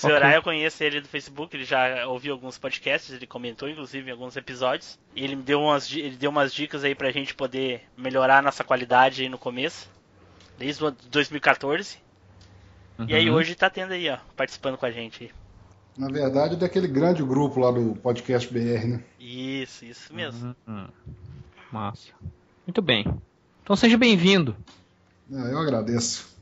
O senhor okay. eu conheço ele do Facebook, ele já ouviu alguns podcasts, ele comentou inclusive em alguns episódios. E ele me deu umas, ele deu umas dicas aí pra gente poder melhorar a nossa qualidade aí no começo. Desde 2014. Uhum. E aí uhum. hoje tá tendo aí, ó, participando com a gente. Na verdade, daquele grande grupo lá do podcast BR, né? Isso, isso mesmo. Uhum. Massa. Muito bem. Então seja bem-vindo. É, eu agradeço.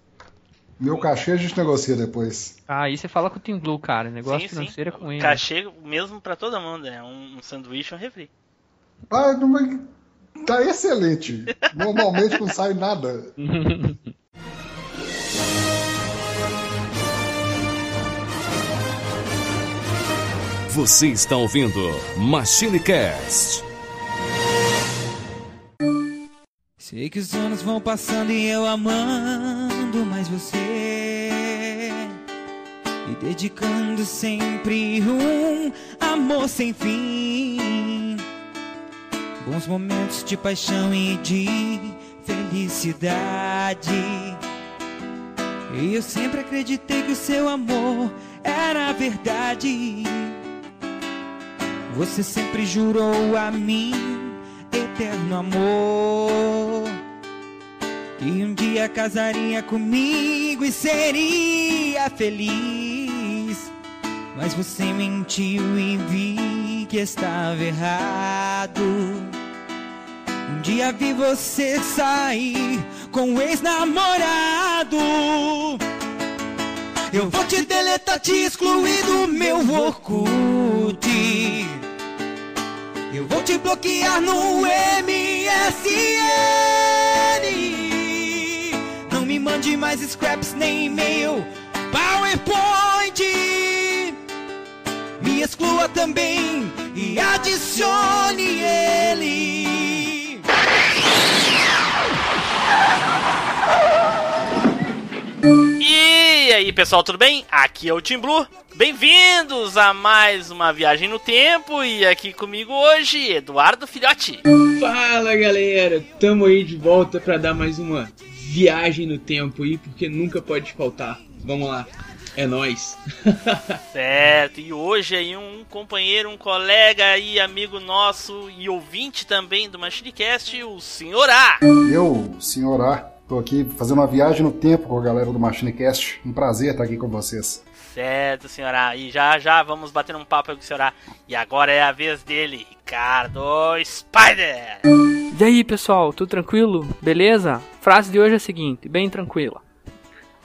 Meu cachê a gente negocia depois. Ah, aí você fala com o Team Blue, cara. Negócio sim, financeiro sim. é com ele. Cachê mesmo pra todo mundo, é um, um sanduíche e um refri. Ah, não, tá excelente. Normalmente não sai nada. Você está ouvindo Machine Cast. Sei que os anos vão passando e eu amando mais você. E dedicando sempre um amor sem fim. Bons momentos de paixão e de felicidade. E eu sempre acreditei que o seu amor era verdade. Você sempre jurou a mim eterno amor. E um dia casaria comigo e seria feliz. Mas você mentiu e vi que estava errado. Um dia vi você sair com um ex-namorado. Eu vou te deletar, te excluir do meu Orkut. Eu vou te bloquear no MSN. Mande mais scraps nem e-mail, PowerPoint. Me exclua também e adicione ele. E aí pessoal, tudo bem? Aqui é o Tim Blue. Bem-vindos a mais uma viagem no tempo e aqui comigo hoje, Eduardo Filhote. Fala galera, tamo aí de volta para dar mais uma viagem no tempo aí, porque nunca pode faltar. Vamos lá. É nós. certo, e hoje aí um companheiro, um colega e amigo nosso e ouvinte também do Machinecast, o Senhor A. Eu, Senhor A Tô aqui fazendo uma viagem no tempo com a galera do MachineCast. Um prazer estar aqui com vocês. Certo, senhora. E já já vamos bater um papo com a senhora. E agora é a vez dele, Ricardo Spider. E aí, pessoal, tudo tranquilo? Beleza? Frase de hoje é a seguinte, bem tranquila.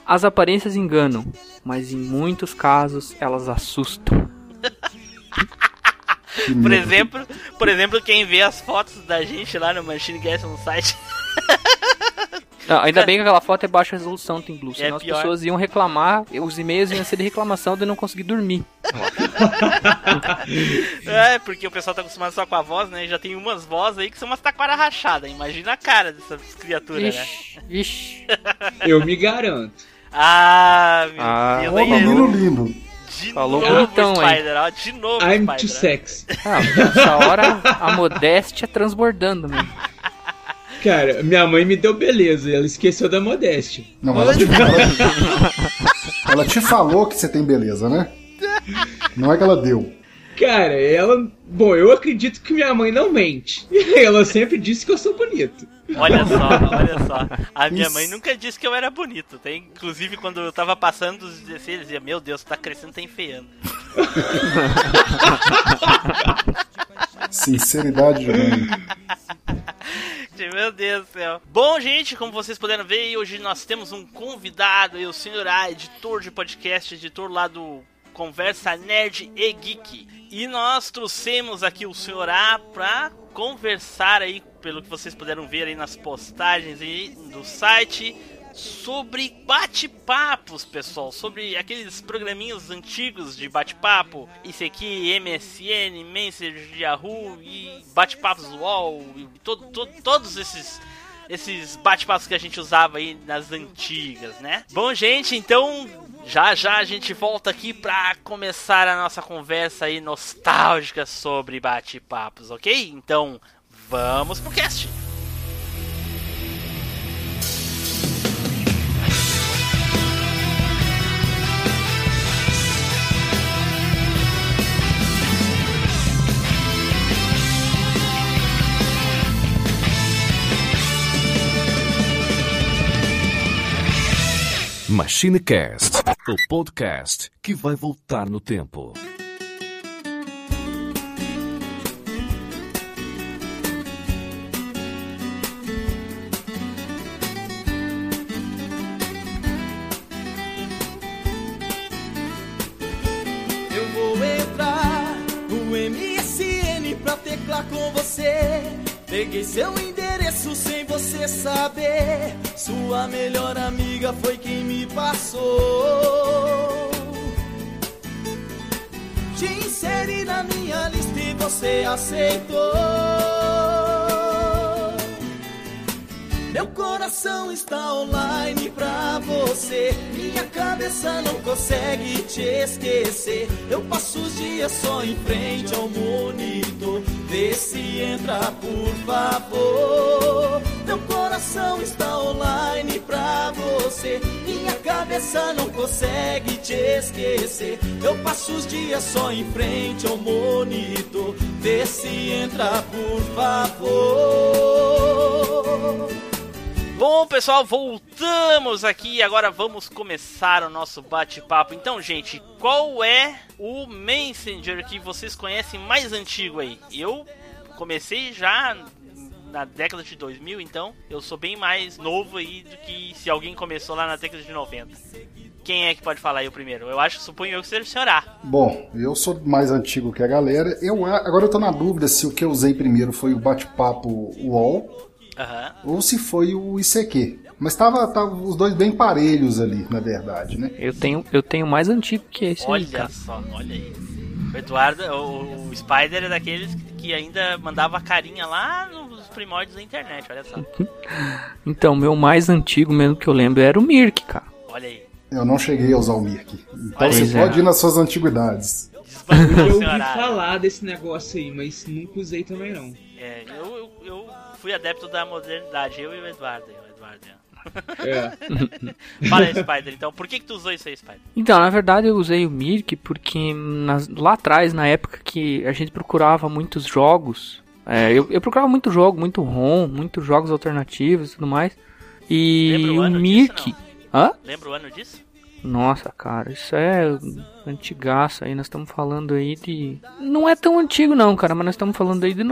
As aparências enganam, mas em muitos casos elas assustam. por exemplo, por exemplo, quem vê as fotos da gente lá no Machine Guest no site Não, ainda bem que aquela foto é baixa resolução, tem Blue. Senão é as pessoas iam reclamar, os e-mails iam ser de reclamação de não conseguir dormir. é, porque o pessoal tá acostumado só com a voz, né? Já tem umas vozes aí que são umas taquara rachada. Imagina a cara dessas criaturas, ixi, né? Ixi. Eu me garanto. Ah, meu ah, Deus. Ô, menino lindo. De Falou novo, bonitão, Spider, ó, de novo, I'm Spider, too sexy. Ah, nessa hora a modéstia transbordando mesmo. Cara, minha mãe me deu beleza, ela esqueceu da modéstia. Não, ela te, ela, ela te falou que você tem beleza, né? Não é que ela deu. Cara, ela. Bom, eu acredito que minha mãe não mente. Ela sempre disse que eu sou bonito. Olha só, olha só. A minha Isso. mãe nunca disse que eu era bonito. Tem, inclusive, quando eu tava passando os 16, ela dizia: Meu Deus, tá crescendo, tá enfeiando. Sinceridade de mãe. Meu Deus do céu. Bom, gente, como vocês puderam ver, hoje nós temos um convidado, o senhor A, editor de podcast, editor lá do Conversa Nerd e Geek. E nós trouxemos aqui o senhor A pra conversar aí, pelo que vocês puderam ver aí nas postagens aí do site, sobre bate-papos, pessoal, sobre aqueles programinhos antigos de bate-papo, isso aqui, MSN, Messenger, Yahoo e bate-papos UOL, e todo, todo, todos esses esses bate-papos que a gente usava aí nas antigas, né? Bom, gente, então já já a gente volta aqui para começar a nossa conversa aí nostálgica sobre bate-papos, ok? Então, vamos pro cast. MachineCast, o podcast que vai voltar no tempo. Eu vou entrar no MSN pra teclar com você. Peguei seu endereço sem você saber. Sua melhor amiga foi quem me passou. Te inseri na minha lista e você aceitou. Coração está online pra você. Minha cabeça não consegue te esquecer. Eu passo os dias só em frente ao monitor. Vê se entra, por favor. Meu coração está online pra você. Minha cabeça não consegue te esquecer. Eu passo os dias só em frente ao monitor. Vê se entra, por favor. Bom, pessoal, voltamos aqui e agora vamos começar o nosso bate-papo. Então, gente, qual é o Messenger que vocês conhecem mais antigo aí? Eu comecei já na década de 2000, então eu sou bem mais novo aí do que se alguém começou lá na década de 90. Quem é que pode falar aí o primeiro? Eu acho, suponho eu que seja o senhor A. Bom, eu sou mais antigo que a galera. Eu agora eu tô na dúvida se o que eu usei primeiro foi o bate-papo UOL Aham. ou se foi o ICQ. Mas tava, tava os dois bem parelhos ali, na verdade, né? Eu tenho, eu tenho mais antigo que esse aí, Olha cara. só, olha aí. O Eduardo, o, o Spider é daqueles que ainda mandava carinha lá nos primórdios da internet, olha só. Então, meu mais antigo mesmo que eu lembro era o Mirk, cara. Olha aí. Eu não cheguei a usar o Mirk. Então Pois você é. pode ir nas suas antiguidades. Desbancou Eu ouvi falar desse negócio aí, mas nunca usei também não. É, eu, eu, eu fui adepto da modernidade, eu e o Eduardo. O Eduardo é. Fala aí, Spider, então. Por que, que tu usou isso aí, Spider? Então, na verdade eu usei o Mirk porque nas- lá atrás, na época que a gente procurava muitos jogos, é, eu, eu procurava muito jogo, muito ROM, muitos jogos alternativos e tudo mais. E Lembra o o Mirk. disso, Hã? Lembra o ano disso? Nossa, cara, isso é antigaço aí. Nós estamos falando aí de. Não é tão antigo, não, cara, mas nós estamos falando aí de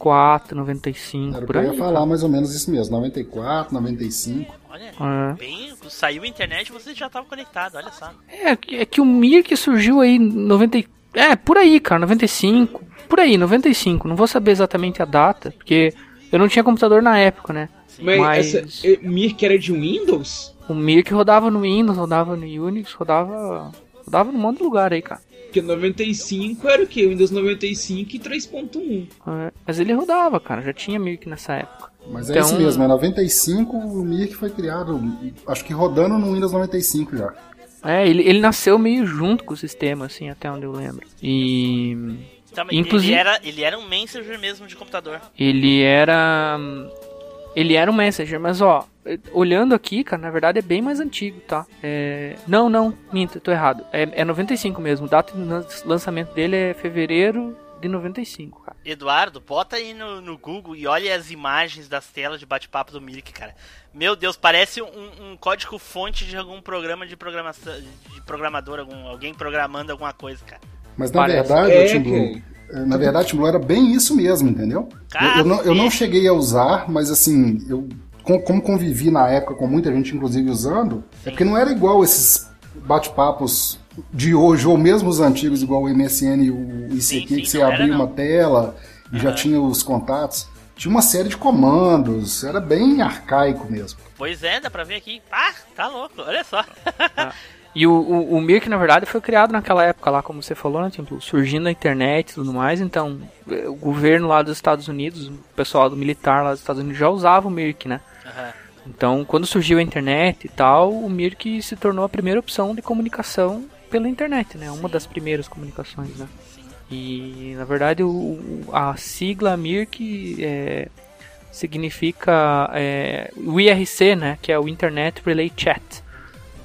94, 95, Era o por que eu aí. ia falar mais ou menos isso mesmo. 94, 95. Olha, É. bem, saiu a internet e você já estava conectado, olha só. É, que- é que o Mirk surgiu aí em 90. e- É, por aí, cara, 95. Por aí, 95. Não vou saber exatamente a data, porque eu não tinha computador na época, né? Mas, Mas- essa eh, Mirk era de Windows? O Mirk rodava no Windows, rodava no Unix, rodava. rodava num monte de lugar aí, cara. Porque 95 era o quê? Windows 95 e 3.1. É, mas ele rodava, cara, já tinha Mirk nessa época. Mas é Então- isso mesmo, é 95, o Mirk foi criado, acho que rodando no Windows 95 já. É, ele, ele nasceu meio junto com o sistema, assim, até onde eu lembro. E Então, mas Inclusive- ele, era, ele era um Messenger mesmo de computador. ele era. Ele era um Messenger, mas ó, olhando aqui, cara, na verdade é bem mais antigo, tá? É... Não, não, minto, eu tô errado. É, é 95 mesmo. Data de lan- lançamento dele é fevereiro de 95, cara. Eduardo, bota aí no, no Google e olha as imagens das telas de bate-papo do Mirk, cara. Meu Deus, parece um, um código fonte de algum programa de programação, de programador, algum, alguém programando alguma coisa, cara. Mas na Parece. verdade, É, Tim Blue, eh, na verdade, Tim Blue, era bem isso mesmo, entendeu? Eu, eu não, eu não cheguei a usar, mas assim, eu como convivi na época com muita gente, inclusive, usando, é porque não era igual esses bate-papos de hoje, ou mesmo os antigos, igual o MSN e o ICQ, Sim, sim, que você era, abria não. uma tela e já tinha os contatos. Tinha uma série de comandos, era bem arcaico mesmo. Pois é, dá pra ver aqui. Ah, tá louco, olha só. E o, o, o Mirk, na verdade, foi criado naquela época lá, como você falou, né? Tipo, surgindo a internet e tudo mais. Então, eh, o governo lá dos Estados Unidos, o pessoal do militar lá dos Estados Unidos já usava o Mirk, né? Aham. Então, quando surgiu a internet e tal, o Mirk se tornou a primeira opção de comunicação pela internet, né? Uma das primeiras comunicações, né? E, na verdade, o, o- a sigla Mirk é, significa é, o IRC, né? Que é o Internet Relay Chat,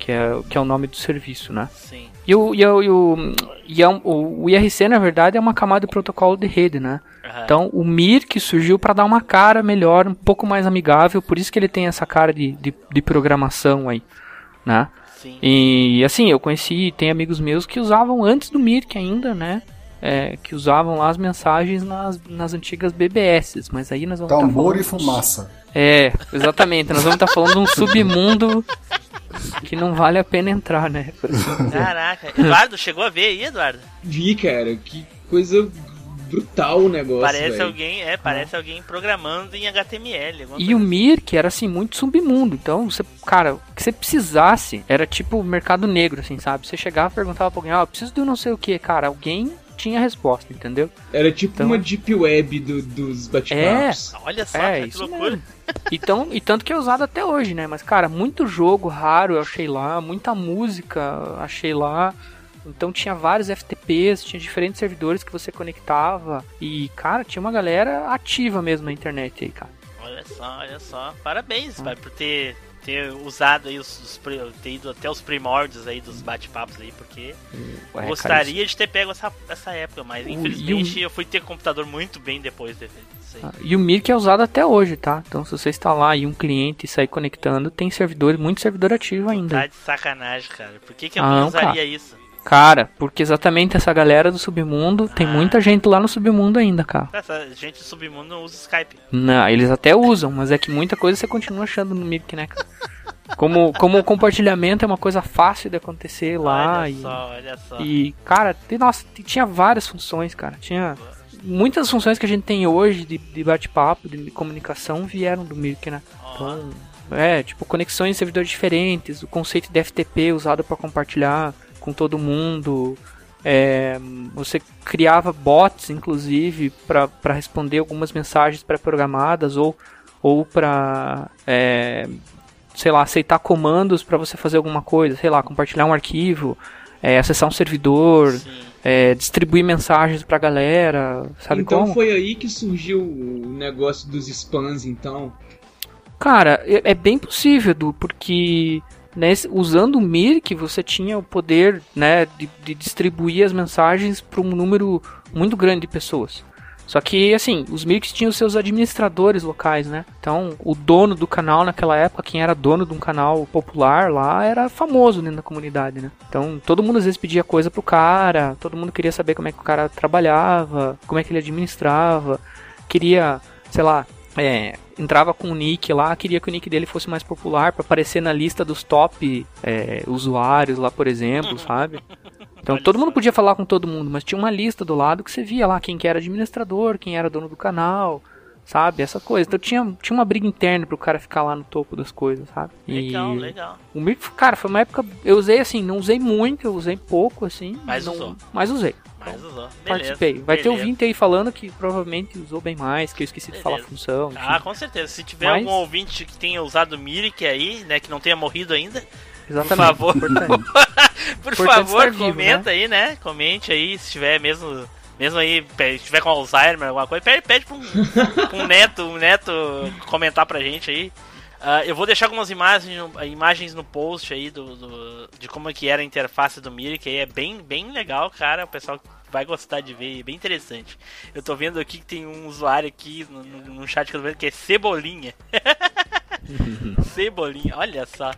que é, que é o nome do serviço, né? Sim. E o, e o, e o, e é um- o, o IRC, na verdade, é uma camada de protocolo de rede, né? Aham. Então, o Mirk surgiu para dar uma cara melhor, um pouco mais amigável, por isso que ele tem essa cara de, de, de programação aí. né? Sim. E assim, eu conheci, tem amigos meus que usavam antes do Mirk ainda, né? É, que usavam lá as mensagens nas, nas antigas BBS, mas aí nós vamos tá Tambor falando... e fumaça. É, exatamente, nós vamos estar falando de um submundo que não vale a pena entrar, né? Assim. Caraca. Eduardo, chegou a ver aí, Eduardo? Vi, cara, que coisa brutal o negócio. Parece velho. alguém, é, parece alguém programando em HTML. E o Mirk era assim, muito submundo. Então, você, cara, o que você precisasse era tipo mercado negro, assim, sabe? Você chegava e perguntava pra alguém, ó, eu preciso de um não sei o que, cara. Alguém tinha resposta, entendeu? Era tipo Então- uma deep web do- dos bate-papos. Olha só, É, que isso loucura. Então, e tanto que é usado até hoje, né? Mas, cara, muito jogo raro eu achei lá, muita música achei lá. Então tinha vários FTPs, tinha diferentes servidores que você conectava. E, cara, tinha uma galera ativa mesmo na internet aí, cara. Olha só, olha só. Parabéns, pai, por ter, ter usado aí os, os ter ido até os primórdios aí dos bate-papos aí, porque Ué, cara, gostaria de ter pego essa, essa época, mas O- infelizmente e eu fui ter computador muito bem depois aí. Ah, E o Mirk é usado até hoje, tá? Então se você instalar aí um cliente e sair conectando, tem servidor, muito servidor ativo ainda. Tá de sacanagem, cara. Por que, que Ah, alguém não, usaria cara. isso? Cara, porque exatamente essa galera do submundo, tem Ah. muita gente lá no submundo ainda, cara. Essa gente do submundo não usa Skype. Não, eles até usam, mas é que muita coisa você continua achando no Mirk, né, cara? Como, como o compartilhamento é uma coisa fácil de acontecer lá olha e, só, olha só. e, cara, tem, nossa, tinha várias funções, cara. Tinha muitas funções que a gente tem hoje de, de bate-papo, de comunicação, vieram do Mirk, né? Então, é, tipo, conexões em servidores diferentes, o conceito de FTP usado para compartilhar com todo mundo. É, você criava bots, inclusive, para responder algumas mensagens pré-programadas ou, ou para, sei lá, aceitar comandos para você fazer alguma coisa, sei lá, compartilhar um arquivo, é, acessar um servidor, é, distribuir mensagens pra galera, sabe então como? foi aí que surgiu o negócio dos spams, então. Cara, é, é bem possível, Edu, porque nesse- usando o Mirk você tinha o poder né, de, de distribuir as mensagens para um número muito grande de pessoas. Só que, assim, os Mirks tinham seus administradores locais, né? Então, o dono do canal naquela época, quem era dono de um canal popular lá, era famoso dentro da comunidade, né? Então, todo mundo às vezes pedia coisa pro cara, todo mundo queria saber como é que o cara trabalhava, como é que ele administrava, queria, sei lá, é, entrava com o nick lá, queria que o nick dele fosse mais popular para aparecer na lista dos top é, usuários lá, por exemplo, sabe? Então todo mundo podia falar com todo mundo, mas tinha uma lista do lado que você via lá quem que era administrador, quem era dono do canal, sabe? Essa coisa. Então tinha, tinha uma briga interna pro cara ficar lá no topo das coisas, sabe? Legal, e legal. o Mirk, cara, foi uma época. Eu usei assim, não usei muito, eu usei pouco, assim. Mas não, usou. Mas usei. Mas usou. Beleza, Participei. Vai ter beleza. ouvinte aí falando que provavelmente usou bem mais, que eu esqueci de falar a Beleza. função. enfim. Ah, com certeza. Se tiver Mas- algum ouvinte que tenha usado o Mirk aí, né, que não tenha morrido ainda, Exatamente. favor. por Importante favor, estar vivo, comenta aí, né? Comente aí, se tiver mesmo. Mesmo aí, se tiver com Alzheimer, alguma coisa, pede, pede pra um, pra um neto, um neto comentar pra gente aí. Ah, eu vou deixar algumas imagens, no- imagens no post aí do, do- de como é que era a interface do Miri, que aí é bem, bem legal, cara. O pessoal vai gostar de ver, é bem interessante. Eu tô vendo aqui que tem um usuário aqui no, no- no chat que eu tô vendo que é Cebolinha. Cebolinha, olha só.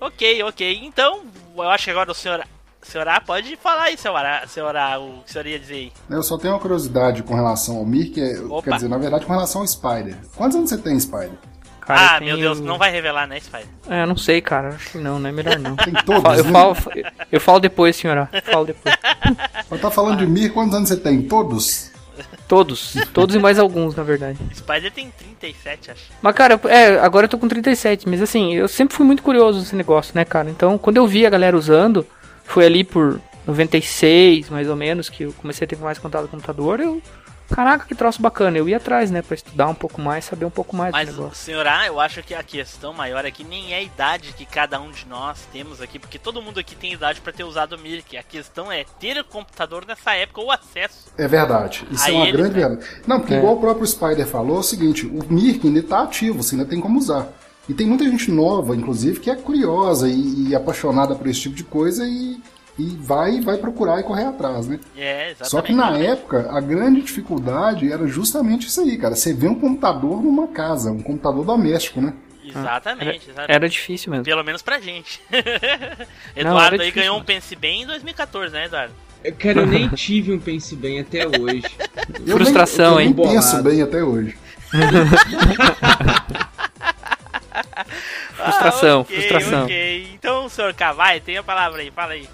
Ok, ok. Então, eu acho que agora o senhor, senhor A pode falar aí, senhor A, senhor A, o que o senhor ia dizer aí. Eu só tenho uma curiosidade com relação ao Mir, que é, quer dizer, na verdade, com relação ao Spider. Quantos anos você tem, Spider? Cara, ah, eu meu Deus, não vai revelar, né, Spider? É, eu não sei, cara. Acho que não, não é melhor não. Tem todos, Eu né? falo, eu falo depois, senhora. Eu falo depois. Mas tá falando de Mir, quantos anos você tem? Todos? Todos. Todos e mais alguns, na verdade. Spider tem 37, acho. Mas, cara, é, agora eu tô com 37, mas assim, eu sempre fui muito curioso nesse negócio, né, cara? Então, quando eu vi a galera usando, foi ali por 96, mais ou menos, que eu comecei a ter mais contato com o computador, eu. Caraca, que troço bacana. Eu ia atrás, né, pra estudar um pouco mais, saber um pouco mais Mas, do negócio. senhor A, eu acho que a questão maior aqui nem é a idade que cada um de nós temos aqui, porque todo mundo aqui tem idade pra ter usado o Mirk. A questão é ter o computador nessa época ou acesso. É verdade. Isso é uma ele- grande verdade. Não, porque É. igual o próprio Spider falou, é o seguinte, o Mirk ainda tá ativo, você ainda tem como usar. E tem muita gente nova, inclusive, que é curiosa e, e apaixonada por esse tipo de coisa e e vai vai procurar e correr atrás, né? É, exatamente. Só que na época, a grande dificuldade era justamente isso aí, cara. Você vê um computador numa casa, um computador doméstico, né? Exatamente, exatamente. Era difícil mesmo. Pelo menos pra gente. era Eduardo aí difícil, ganhou um. Pense Bem em 2014, né, Eduardo? Eu, Cara, eu nem tive um Pense Bem até hoje. Eu Frustração, nem, eu hein? nem penso bem até hoje. Frustração, Ah, ok, frustração. ok. Então, senhor K, vai, tem a palavra aí, fala aí.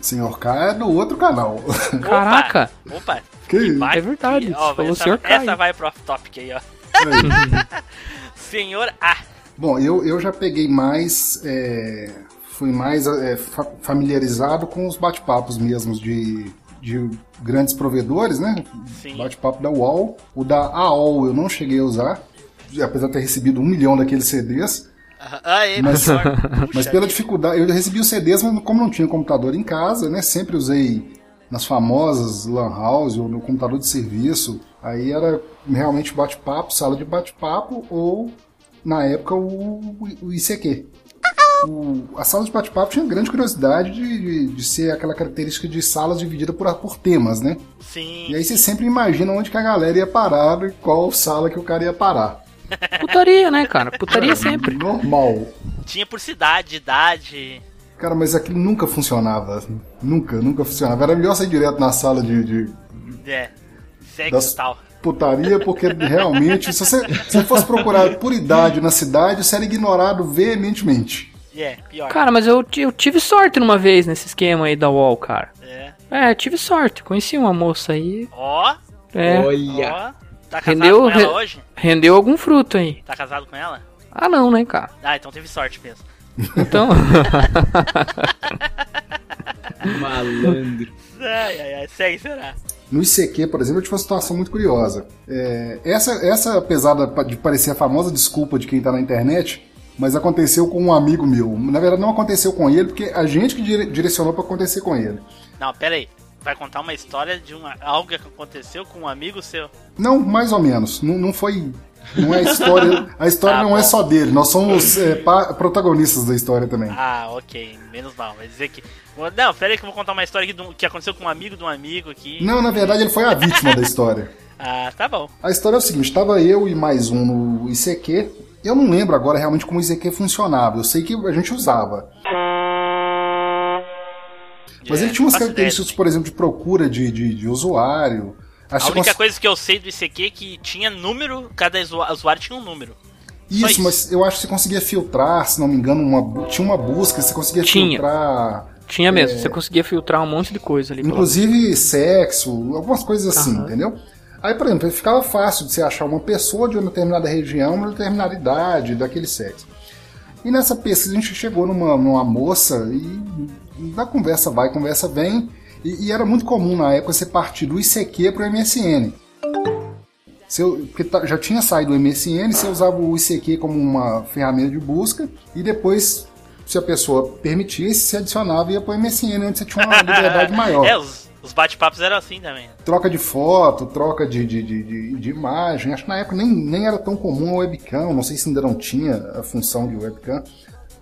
Senhor K é do outro canal. Caraca, Opa, que isso? vai- é verdade. que- ó, falou essa, senhor essa Kai. vai pro off-topic aí, ó. Aí. Senhor A. Bom, eu, eu já peguei mais. é, fui mais é, fa- familiarizado com os bate-papos mesmos de, de grandes provedores, né? Sim. Bate-papo da UOL. O da AOL eu não cheguei a usar, apesar de ter recebido um milhão daqueles CDs. Mas- pior. Mas Puxa pela dificuldade, eu recebi os CDs, mas como não tinha computador em casa, né? Sempre usei nas famosas lan house ou no computador de serviço. Aí era realmente bate-papo, sala de bate-papo ou na época o, o ICQ. O- a sala de bate-papo tinha grande curiosidade de, de- de ser aquela característica de salas divididas por, por temas, né? Sim. E aí você sempre imagina onde que a galera ia parar e qual sala que o cara ia parar. Putaria, né, cara? Putaria sempre. Normal. Tinha por cidade, idade. Cara, mas aquilo nunca funcionava. Nunca, nunca funcionava. Era melhor sair direto na sala de, de É. Sexo Das- e tal. putaria, porque realmente, se você, se você fosse procurar por idade na cidade, você era ignorado veementemente. É, pior. Cara, mas eu, eu tive sorte numa vez nesse esquema aí da UOL, cara. É. É, tive sorte. Conheci uma moça aí. Ó, É, Olha. ó. Tá casado Rendeu- com ela re- hoje? rendeu algum fruto aí. Tá casado com ela? Ah, não, né, cara? Ah, então teve sorte mesmo. Então. Malandro. Ai, ai, ai. Segue, será? No ICQ, por exemplo, eu tive uma situação muito curiosa. É, essa, essa, apesar de parecer a famosa desculpa de quem tá na internet, mas aconteceu com um amigo meu. Na verdade, não aconteceu com ele, porque a gente que dire- direcionou pra acontecer com ele. Não, pera aí. Vai contar uma história de uma, algo que aconteceu com um amigo seu. Não, mais ou menos. Não, não foi. Não é a história. A história Tá não é bom. só dele. Nós somos é, pa- protagonistas da história também. Ah, ok. Menos mal. Vai dizer que. Não, pera aí que eu vou contar uma história do- que aconteceu com um amigo de um amigo aqui. Não, na verdade, ele foi a vítima da história. Ah, tá bom. A história é o seguinte: estava eu e mais um no ICQ. Eu não lembro agora realmente como o ICQ funcionava. Eu sei que a gente usava. Mas É, ele tinha umas características, ideia. por exemplo, de procura de, de, de usuário. A Acho que única cons- coisa que eu sei do ICQ é que tinha número, cada usuário tinha um número. Isso, isso. mas eu acho que você conseguia filtrar, se não me engano, uma, tinha uma busca, você conseguia Tinha. filtrar. Tinha mesmo. Você conseguia filtrar um monte de coisa ali. Inclusive sexo, algumas coisas assim, Aham. entendeu? Aí, por exemplo, ficava fácil de você achar uma pessoa de uma determinada região, uma determinada idade, daquele sexo. E nessa pesquisa a gente chegou numa, numa moça e da conversa vai, conversa vem. E, e era muito comum na época você partir do ICQ para o MSN. Eu- porque tá- já tinha saído o MSN, você usava o ICQ como uma ferramenta de busca e depois, se a pessoa permitisse, se adicionava e ia para o MSN, onde você tinha uma liberdade maior. É, os, os bate-papos eram assim também. Troca de foto, troca de, de, de, de, de imagem. Acho que na época nem, nem era tão comum a webcam, não sei se ainda não tinha a função de webcam.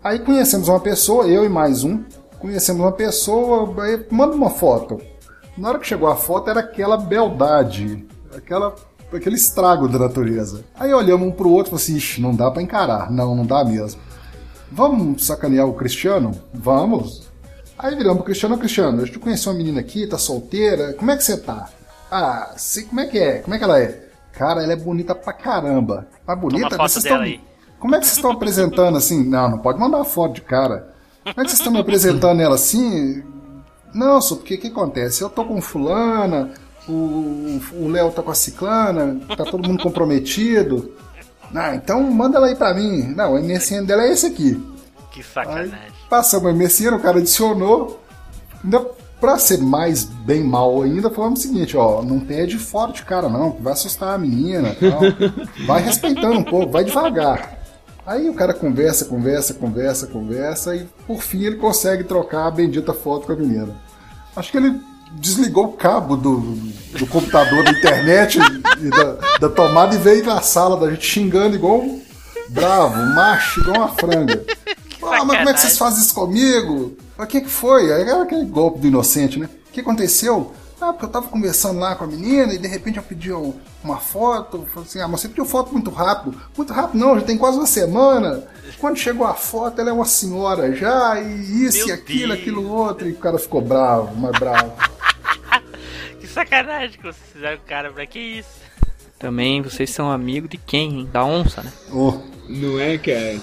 Aí conhecemos uma pessoa, eu e mais um, conhecemos uma pessoa, manda uma foto. Na hora que chegou a foto era aquela beldade, aquela, aquele estrago da natureza. Aí olhamos um pro outro e falamos assim, Ixi, não dá pra encarar. Não, não dá mesmo. Vamos sacanear o Cristiano? Vamos. Aí viramos pro Cristiano, Cristiano, a gente conheceu uma menina aqui, tá solteira, como é que você tá? Ah, sei, como é que é? Como é que ela é? Cara, ela é bonita pra caramba. Tá bonita? Toma Vocês dela tão- aí. Como é que vocês estão apresentando assim? Não, não pode mandar foto de cara. Como é vocês estão me apresentando ela assim? Não, só porque o que acontece? Eu tô com fulana, o Léo tá com a ciclana, tá todo mundo comprometido. Ah, então manda ela aí pra mim. Não, o MSN dela é esse aqui. Que Aí sacanagem. passamos o MSN, o cara adicionou. Ainda pra ser mais bem mal ainda, falamos o seguinte, ó, não pede foto de cara não, que vai assustar a menina e tal. Vai respeitando um pouco, vai devagar. Aí o cara conversa, conversa, conversa, conversa e por fim ele consegue trocar a bendita foto com a menina. Acho que ele desligou o cabo do, do computador da internet e da, da tomada e veio na sala da gente xingando igual um bravo, macho, igual uma franga. Ah, mas como é que vocês fazem isso comigo? O que, que foi? Aí era aquele golpe do inocente, né? O que aconteceu? Ah, porque eu tava conversando lá com a menina e de repente eu pedi um- uma foto. Falei assim, ah, mas você pediu foto muito rápido. Muito rápido não, já tem quase uma semana. Quando chegou a foto, ela é uma senhora já, e isso Meu e aquilo, Deus. aquilo outro. E o cara ficou bravo, mais bravo. Que sacanagem que vocês fizeram com o cara, pra que isso? Também vocês são amigos de quem? hein? Da onça, né? Oh. Não é, cara?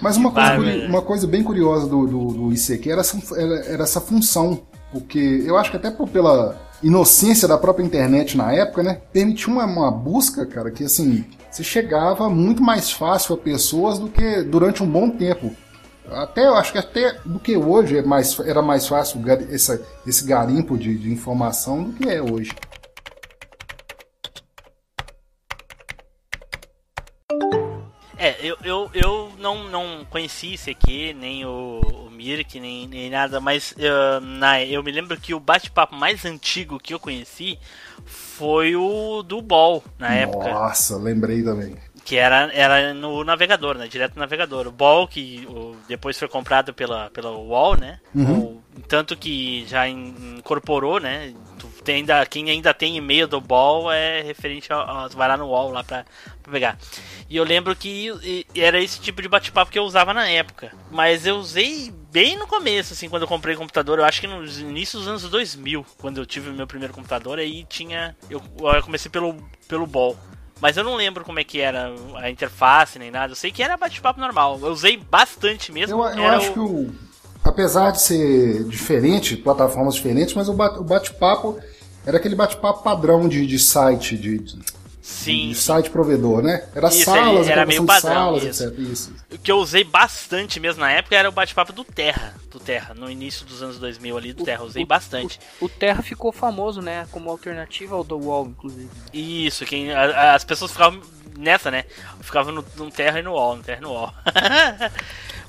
Mas uma coisa, curi- uma coisa bem curiosa do, do, do ICQ era essa, era, era essa função. Porque eu acho que até por- pela inocência da própria internet na época, né? Permitia uma, uma busca, cara, que assim, você chegava muito mais fácil a pessoas do que durante um bom tempo. Até, eu acho que até do que hoje é mais, era mais fácil essa, esse garimpo de, de informação do que é hoje. É, eu, eu, eu não, não conheci esse aqui, nem o, o Mirk, nem, nem nada, mas eh, na, eu me lembro que o bate-papo mais antigo que eu conheci foi o do Ball, na época. Nossa, lembrei também. Que era, era no navegador, né? Direto no navegador. O Ball, que o- depois foi comprado pela, pela UOL, né? O- tanto que já in- incorporou, né? Tem ainda, quem ainda tem e-mail do Ball é referente ao. ao- Tu vai lá no UOL lá pra, pra pegar. E eu lembro que era esse tipo de bate-papo que eu usava na época. Mas eu usei bem no começo, assim, quando eu comprei o computador. Eu acho que nos inícios dos anos 2000, quando eu tive o meu primeiro computador, aí tinha. Eu, eu comecei pelo, pelo Ball. Mas eu não lembro como é que era a interface nem nada. Eu sei que era bate-papo normal. Eu usei bastante mesmo. Eu, eu acho o- que o. Apesar de ser diferente, plataformas diferentes, mas o bate- o bate-papo era aquele bate-papo padrão de, de site, de, de Sim. site provedor, né? Era Isso, salas, era meio padrão, salas, isso. etc. Isso. O que eu usei bastante mesmo na época era o bate-papo do Terra. Do Terra, no início dos anos 2000 ali do Terra. Eu usei O- bastante. O, o Terra ficou famoso, né? Como alternativa ao do UOL, inclusive. Isso, quem, a- a- as pessoas ficavam nessa, né? Ficavam no, no Terra e no UOL, no Terra e no UOL.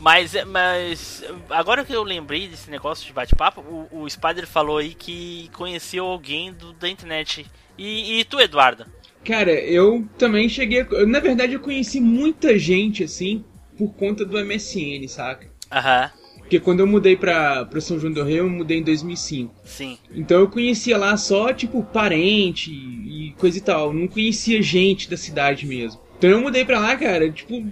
Mas, mas agora que eu lembrei desse negócio de bate-papo, o, o Spider falou aí que conheceu alguém do, da internet. E, e tu, Eduardo? Cara, eu também cheguei. a- Na verdade, eu conheci muita gente assim por conta do MSN, saca? Aham, Porque quando eu mudei pra, pra São João do Rio, eu mudei em 2005. sim. Então eu conhecia lá só, tipo, parente e coisa e tal. Não conhecia gente da cidade mesmo. Então eu mudei pra lá, cara, tipo,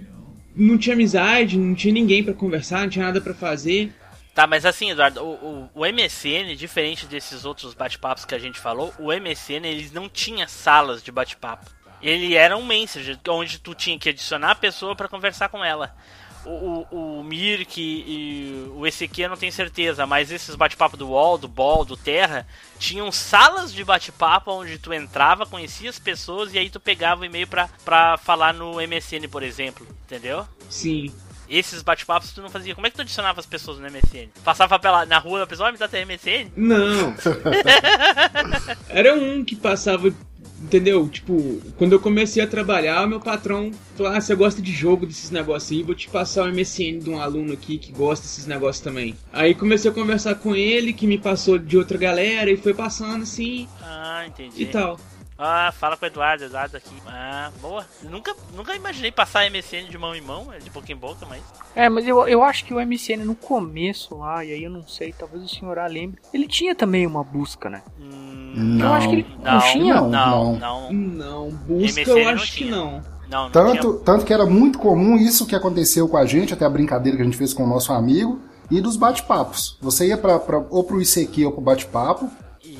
não tinha amizade, não tinha ninguém pra conversar, não tinha nada pra fazer. Tá, mas assim, Eduardo, o, o, o MSN, diferente desses outros bate-papos que a gente falou, o MSN eles não tinha salas de bate-papo. Ele era um Messenger, onde tu tinha que adicionar a pessoa pra conversar com ela. O, o, o Mirk e o eu não tenho certeza, mas esses bate-papo do UOL, do Ball, do Terra, tinham salas de bate-papo onde tu entrava, conhecia as pessoas e aí tu pegava o e-mail pra, pra falar no MSN, por exemplo, entendeu? Sim. Esses bate-papos tu não fazia. Como é que tu adicionava as pessoas no MSN? Passava pela, na rua, a pessoa "Ó, me dá teu MSN? Não. Era um que passava, entendeu? Tipo, quando eu comecei a trabalhar, meu patrão falou: Ah, você gosta de jogo, desses negócios aí, vou te passar o MSN de um aluno aqui que gosta desses negócios também. Aí comecei a conversar com ele, que me passou de outra galera, e foi passando assim Ah, entendi. e tal. Ah, fala com o Eduardo, Eduardo aqui. Ah, boa. Nunca, nunca imaginei passar MSN de mão em mão, é de boca em boca, mas. É, mas eu, eu acho que o MSN no começo lá, e aí eu não sei, talvez o senhor A lembre, ele tinha também uma busca, né? Hum, Não. Eu acho que ele não, não tinha. não, Não, não, não. Não, busca MSN eu não acho que tinha. não. não Tanto, tinha- tanto que era muito comum isso que aconteceu com a gente, até a brincadeira que a gente fez com o nosso amigo, e dos bate-papos. Você ia pra, pra, ou pro ICQ ou pro bate-papo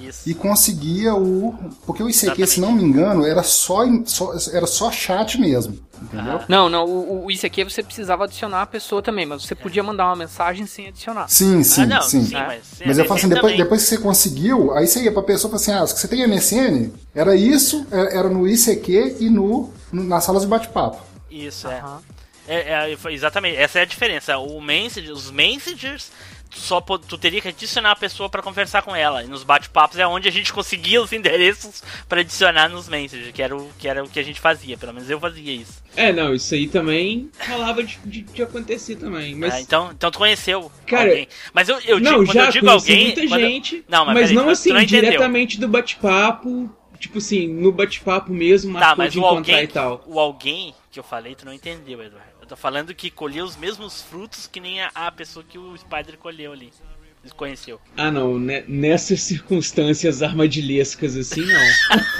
Isso. e conseguia o. Porque o ICQ, Exatamente. se não me engano, era só, só- era só chat mesmo. Entendeu? Ah. Não, não, o, o ICQ você precisava adicionar a pessoa também, mas você podia mandar uma mensagem sem adicionar. Sim, sim, ah, não, sim. sim, mas. sim, Mas eu falo assim, depois, depois que você conseguiu, aí você ia pra pessoa e assim, ah, você tem MSN? Era isso, era era no ICQ e no, no- nas salas de bate-papo. Isso, é. Aham. É, é, foi exatamente, essa é a diferença. O message, os messengers, tu só tu teria que adicionar a pessoa pra conversar com ela. E nos bate-papos é onde a gente conseguia os endereços pra adicionar nos messengers, que era, o, que era o que a gente fazia. Pelo menos eu fazia isso. É, não, isso aí também rolava de, de, de acontecer também. Mas Ah, então, então tu conheceu Cara, alguém. Mas eu, eu digo, não, já eu digo alguém. muita eu- gente, Não, mas mas, peraí, não assim, não diretamente do bate-papo, tipo assim, no bate-papo mesmo, Tá, mas de o encontrar alguém, e tal. o alguém que eu falei, tu não entendeu, Eduardo. Tô falando que colheu os mesmos frutos que nem a, a pessoa que o Spider colheu ali. Conheceu. Ah, não, né, nessas circunstâncias armadilhescas assim, não.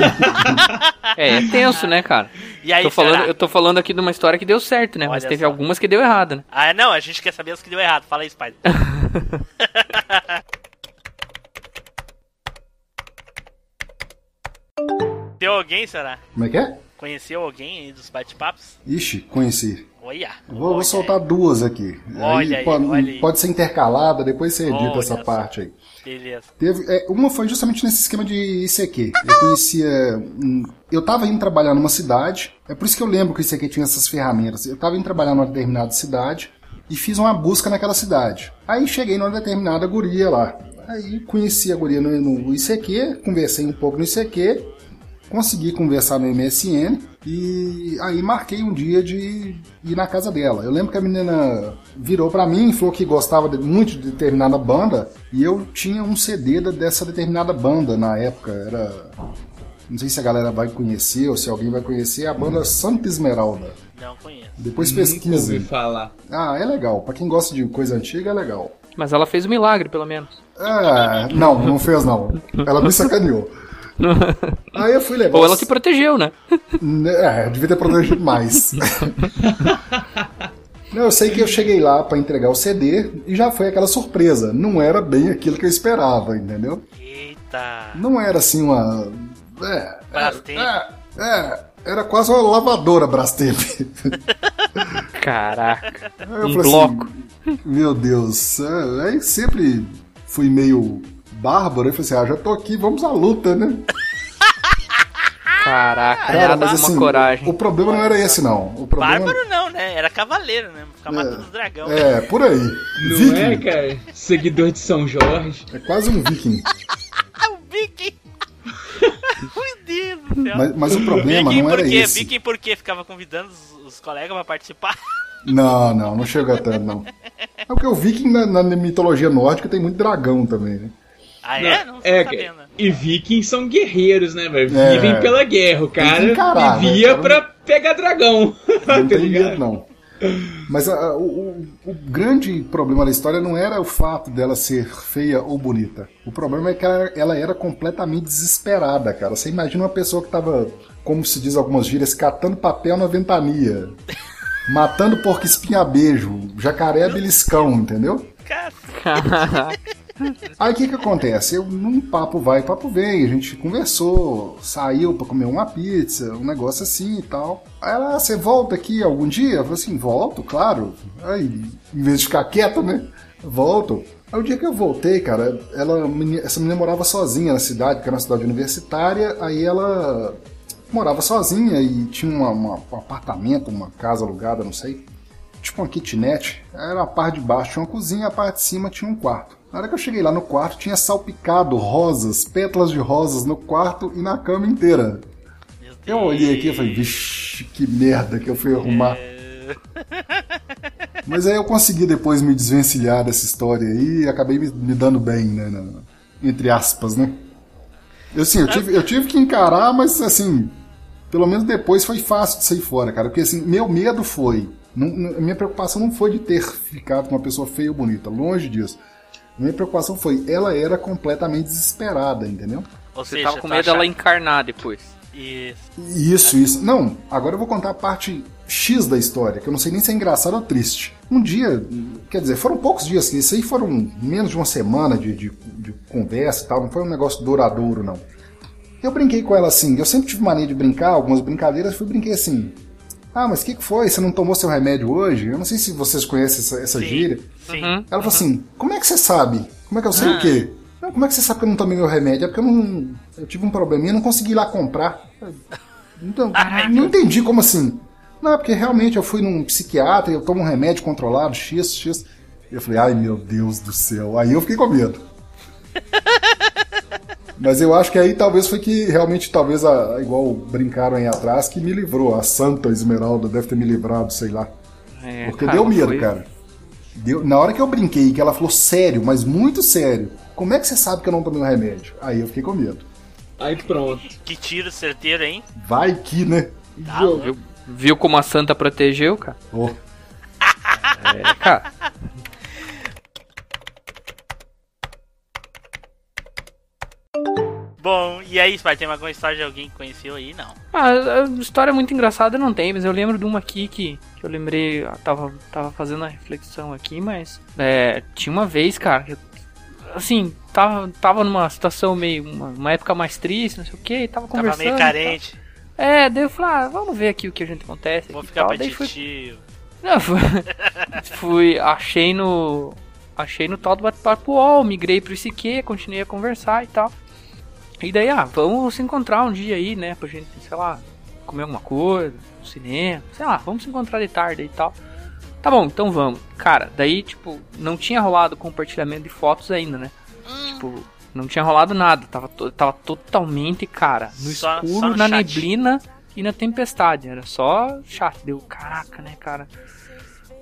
É, é tenso, né, cara? E aí, Tô falando, será? eu tô falando aqui de uma história que deu certo, né? mas Olha teve só. algumas que deu errado, né? Ah, não, a gente quer saber as que deu errado. Fala aí, Spider. Deu alguém, será? Como é que é? Conheceu alguém aí dos bate-papos? Ônei, conheci. Olha. Vou, olha soltar duas aqui. Olha aí, pode, olha aí. pode ser intercalada, depois você edita Olha essa só. parte aí. Beleza. Teve, é, uma foi justamente nesse esquema de ICQ. Eu conhecia. Eu tava indo trabalhar numa cidade, é por isso que eu lembro que o ICQ tinha essas ferramentas. Eu tava indo trabalhar numa determinada cidade e fiz uma busca naquela cidade. Aí cheguei numa determinada guria lá. Aí conheci a guria no, no ICQ, conversei um pouco no ICQ, consegui conversar no MSN e aí marquei um dia de ir na casa dela. Eu lembro que a menina virou pra mim e falou que gostava de- muito de determinada banda e eu tinha um CD dessa determinada banda na época. Era. Não sei se a galera vai conhecer ou se alguém vai conhecer a banda Santa Esmeralda. Não conheço. Depois Nunca ouvi pesquise. falar. Ah, é legal. Pra quem gosta de coisa antiga, é legal. Mas ela fez um milagre, pelo menos. Ah, não, não fez não. Ela me sacaneou. Aí eu fui levar. Ou ela te protegeu, né? É, devia ter protegido mais. Não, eu sei que eu cheguei lá pra entregar o CD e já foi aquela surpresa. Não era bem aquilo que eu esperava, entendeu? Eita. Não era assim uma. É. Brastemp. É, é, era quase uma lavadora Brastemp. Caraca. Aí eu Um falei bloco. Assim, Meu Deus. é, Aí sempre fui meio bárbaro. Eu falei assim: ah, já tô aqui, vamos à luta, né? Caraca, Cara, nada mas de assim, uma coragem. o problema não era esse, não. O problema. Bárbaro não, né? Era cavaleiro, né? Ficar matando os dragão. É, por aí. Não Viking. é, cara? Seguidor de São Jorge. É quase um viking. Ah, o Viking! Meu Deus do céu. Mas, mas o problema Viking não era esse. Viking por quê? Ficava convidando os, os colegas pra participar? Não, não, não chega tanto, não. É porque o viking na, na mitologia nórdica tem muito dragão também, né? Ah, é? Não é, sabendo. e vikings são guerreiros, né, velho? É. Vivem pela guerra. O cara encarar, né? vivia cara pra pegar dragão. Não tá tem ligado? medo, não. Mas a- o, o- o grande problema da história não era o fato dela ser feia ou bonita. O problema é que ela, ela era completamente desesperada, cara. Você imagina uma pessoa que tava, como se diz algumas gírias, catando papel na ventania. Matando porco espinha-beijo, jacaré beliscão, entendeu? Cara, Aí o que que acontece? Eu, num papo vai, papo vem, a gente conversou, saiu pra comer uma pizza, um negócio assim e tal. Aí ela, "Ah, você volta aqui algum dia? Eu falei assim, volto, claro. Aí, em vez de ficar quieto, né? Volto. Aí o dia que eu voltei, cara, ela, essa menina morava sozinha na cidade, que era uma cidade universitária, aí ela morava sozinha e tinha uma- uma- um apartamento, uma casa alugada, não sei tipo uma kitnet. Era a parte de baixo tinha uma cozinha, a parte de cima tinha um quarto. Na hora que eu cheguei lá no quarto, tinha salpicado rosas, pétalas de rosas no quarto e na cama inteira. Eu olhei aqui e falei, vixe, que merda que eu fui arrumar. Mas aí eu consegui depois me desvencilhar dessa história aí e acabei me, me dando bem, né? na- entre aspas, né? Eu, assim, eu tive, eu tive que encarar, mas assim, pelo menos depois foi fácil de sair fora, cara. Porque assim, meu medo foi. não- minha preocupação não foi de ter ficado com uma pessoa feia ou bonita, longe disso. Minha preocupação foi, ela era completamente desesperada, entendeu? Ou Você seja, tava com medo acha- dela encarnar depois. Isso. Isso, isso. Não, agora eu vou contar a parte X da história, que eu não sei nem se é engraçado ou triste. Um dia, quer dizer, foram poucos dias, isso aí foram menos de uma semana de, de, de conversa e tal, não foi um negócio duradouro, não. Eu brinquei com ela assim, eu sempre tive mania de brincar, algumas brincadeiras, fui brinquei assim. Ah, mas o que, que foi? Você não tomou seu remédio hoje? Eu não sei se vocês conhecem essa, essa Sim. gíria. Sim. Uhum. Ela falou assim: Como é que você sabe? Como é que eu sei Ah. o quê? Não, como é que você sabe que eu não tomei meu remédio? É porque eu não. Eu tive um probleminha, não consegui ir lá comprar. Então, Ai, não entendi como assim. Não, é porque realmente eu fui num psiquiatra e eu tomo um remédio controlado, X, X. E eu falei, ai meu Deus do céu. Aí eu fiquei com medo. Mas eu acho que aí talvez foi que realmente, talvez, a, igual brincaram aí atrás, que me livrou. A Santa Esmeralda deve ter me livrado, sei lá. É, Porque cara, deu medo, foi- cara. Deu- na hora que eu brinquei, que ela falou sério, mas muito sério. Como é que você sabe que eu não tomei o remédio? Aí eu fiquei com medo. Aí pronto. Que tiro certeiro, hein? Vai que, né? Tá Jogo. louco. Viu, viu como a santa protegeu, cara? Ô, É, cara. Bom, e aí, Spy, tem alguma história de alguém que conheceu aí? Não. Ah, a história muito engraçada não tem, mas eu lembro de uma aqui que, que eu lembrei, eu tava, tava fazendo a reflexão aqui, mas é, tinha uma vez, cara, que eu, assim, tava, tava numa situação meio, uma, uma época mais triste, não sei o que, tava conversando. Tava meio carente. É, daí eu falei, ah, vamos ver aqui o que a gente acontece. Vou ficar tal. pra Daí fui, titio. não, fui, fui, achei no, achei no tal do bate-papo UOL, migrei pro ICQ, continuei a conversar e tal. E daí, ah, vamos se encontrar um dia aí, né, pra gente, sei lá, comer alguma coisa, no cinema, sei lá, vamos se encontrar de tarde e tal. Tá bom, então vamos. Cara, daí, tipo, não tinha rolado compartilhamento de fotos ainda, né? Tipo, não tinha rolado nada, tava, to- tava totalmente, cara, no Só- escuro, só no na chat. neblina e na tempestade. Era só chat. Deu, caraca, né, cara?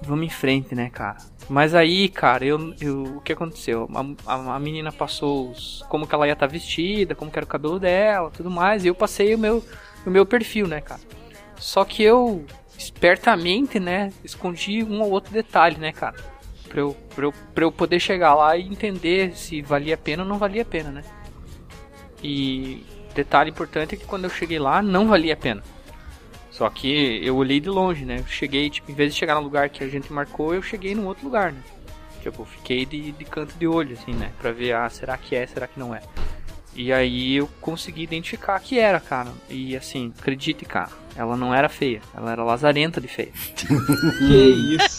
Vamos em frente, né, cara? Mas aí, cara, eu, eu, o que aconteceu? A, a, a menina passou os, como que ela ia estar vestida, como que era o cabelo dela, tudo mais, e eu passei o meu, o meu perfil, né, cara? Só que eu, espertamente, né, escondi um ou outro detalhe, né, cara? Pra eu, pra, eu, pra eu poder chegar lá e entender se valia a pena ou não valia a pena, né? E detalhe importante é que quando eu cheguei lá, não valia a pena. Só que eu olhei de longe, né? Eu cheguei, tipo, em vez de chegar no lugar que a gente marcou, eu cheguei num outro lugar, né? Tipo, fiquei de, de canto de olho, assim, né? Pra ver, ah, será que é, será que não é? E aí eu consegui identificar que era, cara. E assim, acredite, cara, ela não era feia. Ela era lazarenta de feia. Que isso?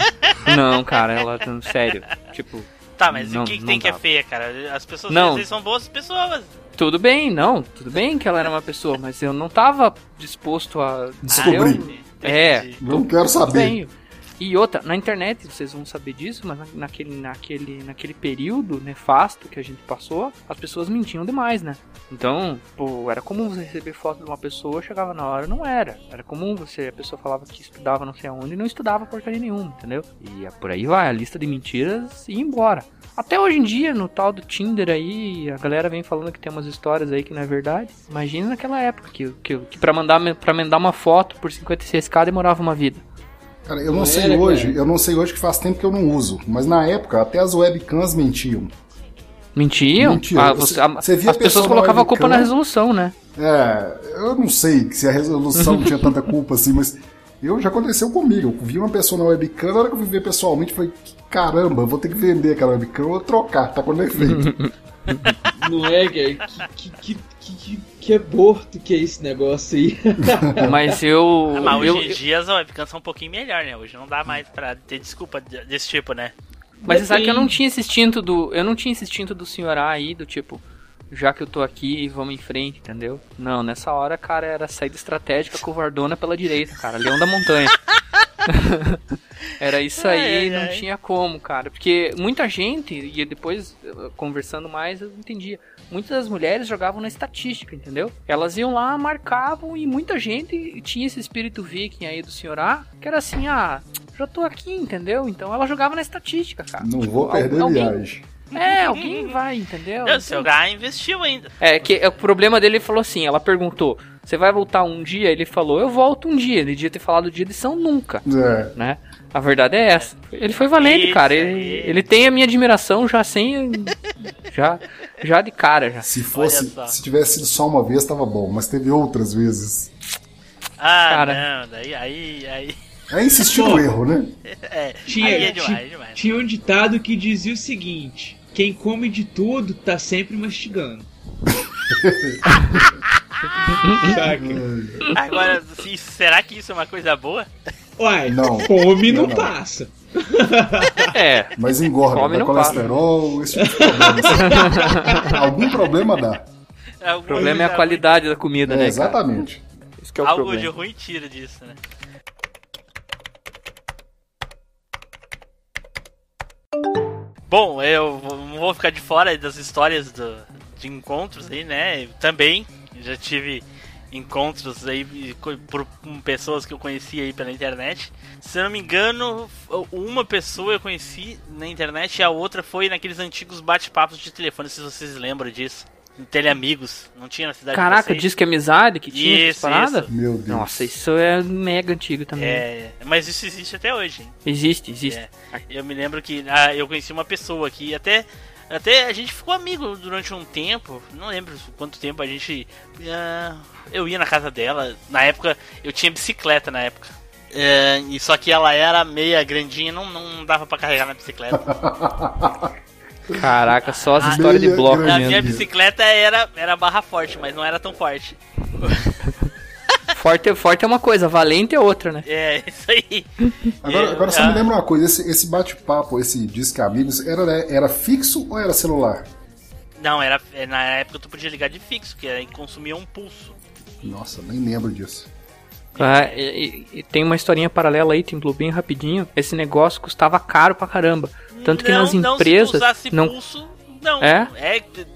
Não, cara, ela, sério. Tipo, Tá, mas Não- o que, que tem que é feia, cara? As pessoas Não. às vezes são boas pessoas. tudo bem, não, tudo bem que ela era uma pessoa, mas eu não tava disposto a. Descobrir. entendeu? É, não quero Tudo saber. E outra, na internet vocês vão saber disso, mas na- naquele, naquele, naquele período nefasto que a gente passou, as pessoas mentiam demais, né? Então, pô, era comum você receber foto de uma pessoa, chegava na hora, não era. Era comum você, a pessoa falava que estudava não sei aonde e não estudava porcaria nenhuma, entendeu? E é por aí vai, a lista de mentiras ia embora. Até hoje em dia, no tal do Tinder aí, a galera vem falando que tem umas histórias aí que não é verdade. Imagina naquela época que, que, que pra, mandar, pra mandar uma foto por 56k demorava uma vida. Cara, eu não Não sei era, hoje, cara. eu não sei hoje que faz tempo que eu não uso, mas na época até as webcams mentiam. Mentiam? Mentiam. Ah, você- Você- via as pessoas pessoa colocavam a culpa na resolução, né? É, eu não sei se a resolução tinha tanta culpa assim, mas eu já aconteceu comigo. Eu vi uma pessoa na webcam, na hora que eu vi ver pessoalmente, foi caramba, vou ter que vender aquela webcam ou trocar, tá com defeito. Não é, cara? Que, que, que, que, que aborto que é esse negócio aí? Mas eu. Ah, mas eu- hoje em dia as webcams são um pouquinho melhor, né? Hoje não dá mais pra ter desculpa de- desse tipo, né? mas você sabe que eu não tinha esse instinto do. Eu não tinha esse instinto do senhor A aí, do tipo. Já que eu tô aqui, vamos em frente, entendeu? Não, nessa hora, cara, era saída estratégica covardona pela direita, cara. Leão da montanha. Era isso aí, Ai, ai, não ai. tinha como, cara. Porque muita gente, e depois conversando mais, eu entendia. Muitas das mulheres jogavam na estatística, entendeu? Elas iam lá, marcavam e muita gente tinha esse espírito viking aí do senhor A, que era assim, ah, já tô aqui, entendeu? Então ela jogava na estatística, cara. Não Tipo, vou perder al- alguém- viagem. É, alguém vai, entendeu? O seu Gá investiu ainda. É, que é, o problema dele ele falou assim, ela perguntou, você vai voltar um dia? Ele falou, eu volto um dia. Ele devia ter falado dia de São nunca, É, né? A verdade é essa. Ele foi valente, Isso cara. Ele, ele tem a minha admiração já sem. já, já de cara, já. se fosse, se tivesse sido só uma vez, tava bom, mas teve outras vezes. Ah, Cara. não, daí aí, aí. É insistir no erro, né? É, Tinha, aí é demais, é demais. tinha um ditado que dizia o seguinte: quem come de tudo tá sempre mastigando. Saca? Agora, se- será que isso é uma coisa boa? Uai, Não. come não, Não, não. passa. É. Mas engorda, Come dá não colesterol, esse tipo de problema. Algum problema dá. O problema é a qualidade da comida, É, né? cara? exatamente. Isso que é o Algo problema. de ruim tira disso, né? Bom, eu não vou ficar de fora das histórias do- de encontros aí, né? Também já tive encontros aí por, pessoas que eu conheci aí pela internet. Se eu não me engano, uma pessoa eu conheci na internet e a outra foi naqueles antigos bate-papos de telefone, se vocês lembram disso. Em Teleamigos. Não tinha na cidade de Caraca, diz que amizade que tinha Isso, parada? isso. Meu Deus. Nossa, isso é mega antigo também. É, mas isso existe até hoje, hein? Existe, existe. É. Eu me lembro que ah, eu conheci uma pessoa que até, até a gente ficou amigo durante um tempo. Não lembro quanto tempo a gente. ah, eu ia na casa dela. Na época, eu tinha bicicleta na época. É, e só que ela era meia grandinha, não, não dava pra carregar na bicicleta. Caraca, só as Ah, histórias de bloco grande. A minha bicicleta era, era barra forte, mas não era tão forte. Forte, forte é uma coisa, valente é outra, né? É, isso aí. Agora, É, agora só ah, me lembra uma coisa, esse, esse bate-papo, esse Disque Amigos, era, era fixo ou era celular? Não, era, é, na época tu podia ligar de fixo, que aí consumia um pulso. Nossa, nem lembro disso. Ah, e, e- e tem uma historinha paralela aí, tem bem rapidinho. Esse negócio custava caro pra caramba. Tanto que não, nas não, empresas. se tu usasse não, pulso, não. É?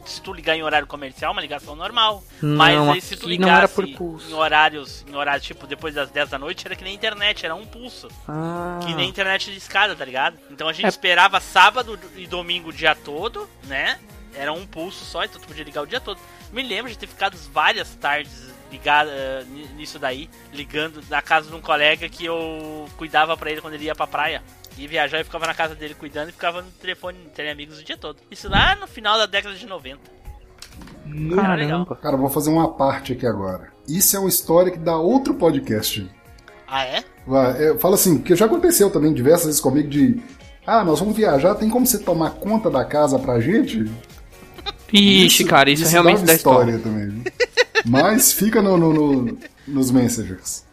se tu ligar em horário comercial, uma ligação normal. Não, Mas aí se tu ligasse não em horários, em horários tipo depois das 10 da noite, era que nem internet, era um pulso. Ah, Que nem internet de escada, tá ligado? Então a gente É. esperava sábado e domingo o dia todo, né? Era um pulso só, então tu podia ligar o dia todo. Me lembro de ter ficado várias tardes ligado ni- nisso daí, ligando na casa de um colega que eu cuidava pra ele quando ele ia pra praia. Ia viajar e ficava na casa dele cuidando e ficava no telefone, no amigos o dia todo. Isso lá no final da década de 90. No- caramba. Cara, eu vou fazer uma parte aqui agora. Isso é uma história que dá outro podcast. Ah, é? Vai, é, Fala assim, que já aconteceu também diversas vezes comigo de. Ah, nós vamos viajar, tem como você tomar conta da casa pra gente? Ixi, cara, isso, realmente dá dá história. também. Mas fica no, no- no- nos messengers.